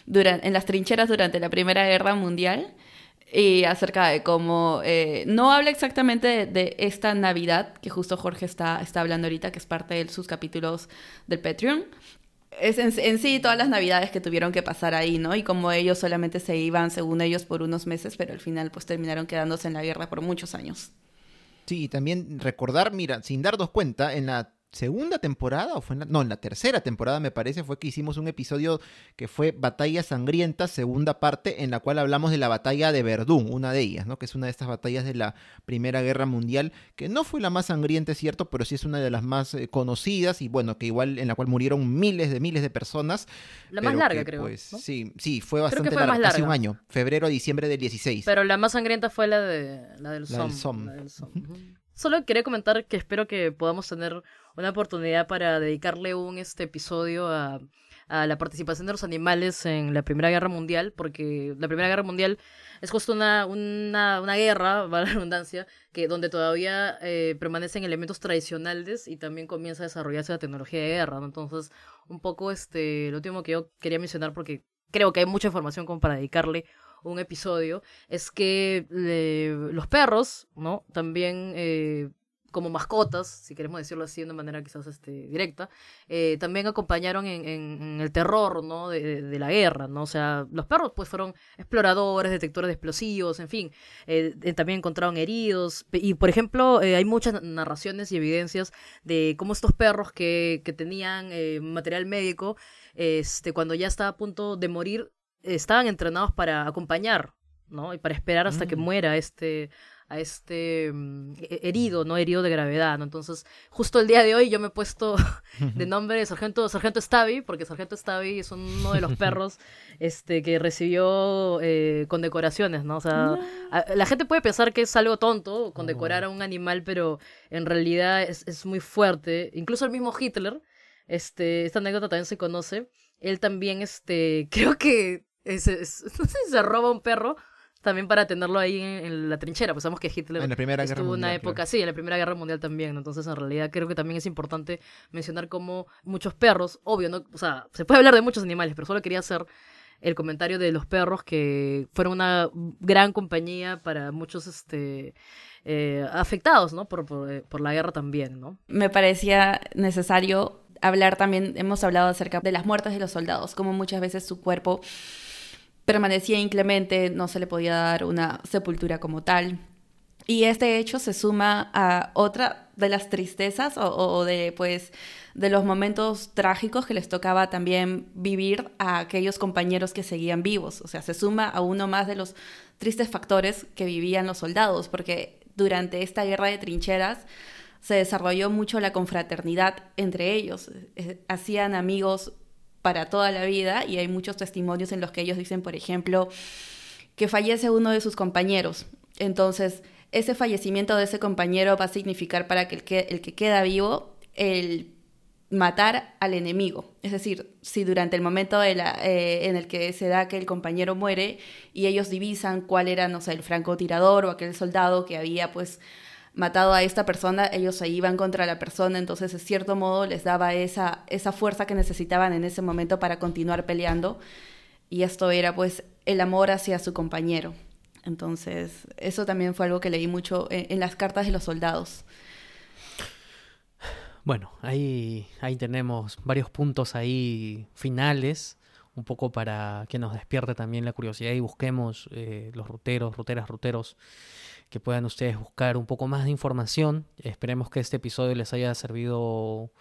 duran- en las trincheras durante la Primera Guerra Mundial y acerca de cómo eh, no habla exactamente de, esta Navidad que justo Jorge está, está hablando ahorita, que es parte de sus capítulos del Patreon. Es en, en sí todas las navidades que tuvieron que pasar ahí, ¿no? Y como ellos solamente se iban, según ellos, por unos meses, pero al final pues terminaron quedándose en la guerra por muchos años. Sí, y también recordar, mira, sin darnos cuenta, en la segunda temporada, o fue en la, no, en la tercera temporada me parece, fue que hicimos un episodio que fue Batalla Sangrienta, segunda parte, en la cual hablamos de la batalla de Verdún, una de ellas, ¿no? Que es una de estas batallas de la Primera Guerra Mundial, que no fue la más sangrienta, es cierto, pero sí es una de las más eh, conocidas y bueno, que igual en la cual murieron miles de miles de personas. La más larga, que, creo. Pues, ¿no? Sí, sí, fue bastante fue larga, casi un año, febrero a diciembre del 16. Pero la más sangrienta fue la de la del La del del. Solo quería comentar que espero que podamos tener una oportunidad para dedicarle un este episodio a, la participación de los animales en la Primera Guerra Mundial, porque la Primera Guerra Mundial es justo una, una, una guerra, va la redundancia, que donde todavía eh, permanecen elementos tradicionales y también comienza a desarrollarse la tecnología de guerra. Entonces, un poco este, lo último que yo quería mencionar, porque creo que hay mucha información como para dedicarle un episodio, es que eh, los perros, ¿no? También eh, como mascotas, si queremos decirlo así de una manera quizás este, directa, eh, también acompañaron en, el terror. De, la guerra, ¿no? O sea, los perros pues fueron exploradores, detectores de explosivos, en fin, eh, también encontraron heridos. Y, por ejemplo, eh, hay muchas narraciones y evidencias de cómo estos perros que, que tenían material médico, este, cuando ya estaba a punto de morir, estaban entrenados para acompañar, ¿no? Y para esperar hasta que Mm. muera este a este mm, he- herido, ¿no? Herido de gravedad, ¿no? Entonces, justo el día de hoy yo me he puesto de nombre de Sargento, Sargento Stavi, porque Sargento Stavi es uno de los perros este, que recibió eh, condecoraciones, ¿no? O sea, a- la gente puede pensar que es algo tonto condecorar a un animal, pero en realidad es, es muy fuerte. Incluso el mismo Hitler, este, esta anécdota también se conoce, él también, este, creo que es- es- no sé si se roba un perro también para tenerlo ahí en, en la trinchera, pues sabemos que Hitler En la Primera Guerra estuvo una Mundial, época, claro. sí, en la Primera Guerra Mundial también, entonces en realidad creo que también es importante mencionar cómo muchos perros, obvio, no, o sea, se puede hablar de muchos animales, pero solo quería hacer el comentario de los perros que fueron una gran compañía para muchos este eh, afectados, ¿no? Por, por, eh, por la guerra también, ¿no? me parecía necesario hablar también, hemos hablado acerca de las muertes de los soldados, como muchas veces su cuerpo permanecía inclemente, no se le podía dar una sepultura como tal. Y este hecho se suma a otra de las tristezas o, de pues de los momentos trágicos que les tocaba también vivir a aquellos compañeros que seguían vivos. O sea, se suma a uno más de los tristes factores que vivían los soldados, porque durante esta guerra de trincheras se desarrolló mucho la confraternidad entre ellos. Eh, Hacían amigos para toda la vida y hay muchos testimonios en los que ellos dicen, por ejemplo, que fallece uno de sus compañeros. Entonces, ese fallecimiento de ese compañero va a significar para que el que, el que queda vivo el matar al enemigo. Es decir, si durante el momento eh, en el que se da que el compañero muere y ellos divisan cuál era, no sé, el francotirador o aquel soldado que había pues matado a esta persona, ellos se iban contra la persona, entonces de cierto modo les daba esa, esa fuerza que necesitaban en ese momento para continuar peleando. Y esto era pues el amor hacia su compañero. Entonces, eso también fue algo que leí mucho en, en las cartas de los soldados. Bueno, ahí, ahí tenemos varios puntos ahí finales, un poco para que nos despierte también la curiosidad y busquemos eh, los ruteros, ruteras, ruteros, que puedan ustedes buscar un poco más de información. Esperemos que este episodio les haya servido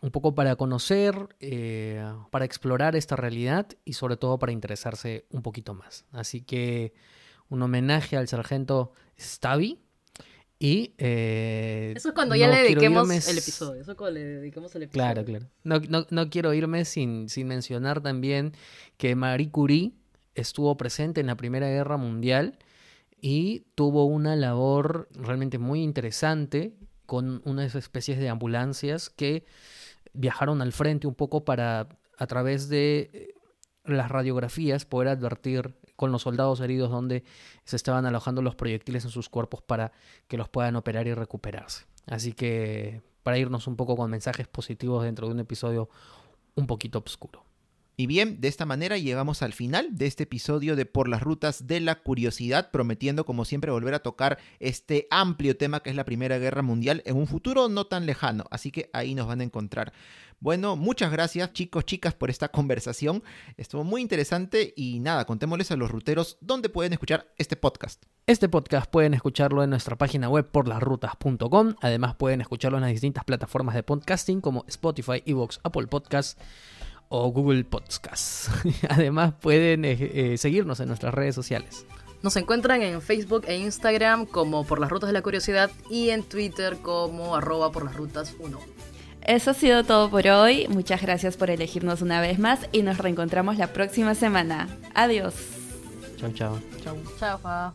un poco para conocer, eh, para explorar esta realidad y sobre todo para interesarse un poquito más. Así que un homenaje al sargento Stavi. Y eh, Eso es cuando ya no le dediquemos irme el episodio. Eso es cuando le dediquemos el episodio. Claro, claro. No, no, no quiero irme sin, sin mencionar también que Marie Curie estuvo presente en la Primera Guerra Mundial y tuvo una labor realmente muy interesante con unas especies de ambulancias que viajaron al frente un poco para, a través de eh, las radiografías, poder advertir con los soldados heridos donde se estaban alojando los proyectiles en sus cuerpos para que los puedan operar y recuperarse. Así que para irnos un poco con mensajes positivos dentro de un episodio un poquito oscuro. Y bien, de esta manera llegamos al final de este episodio de Por las Rutas de la Curiosidad, prometiendo como siempre volver a tocar este amplio tema que es la Primera Guerra Mundial en un futuro no tan lejano, así que ahí nos van a encontrar. Bueno, muchas gracias chicos, chicas por esta conversación, estuvo muy interesante y nada, contémosles a los ruteros dónde pueden escuchar este podcast. Este podcast pueden escucharlo en nuestra página web porlasrutas.com. Además pueden escucharlo en las distintas plataformas de podcasting como Spotify, Evox, Apple Podcasts o Google Podcasts. Además pueden eh, eh, seguirnos en nuestras redes sociales. Nos encuentran en Facebook e Instagram como Por las Rutas de la Curiosidad y en Twitter como arroba por las rutas 1. Eso ha sido todo por hoy. Muchas gracias por elegirnos una vez más y nos reencontramos la próxima semana. Adiós. Chao, chao. Chao. Chao. Fa.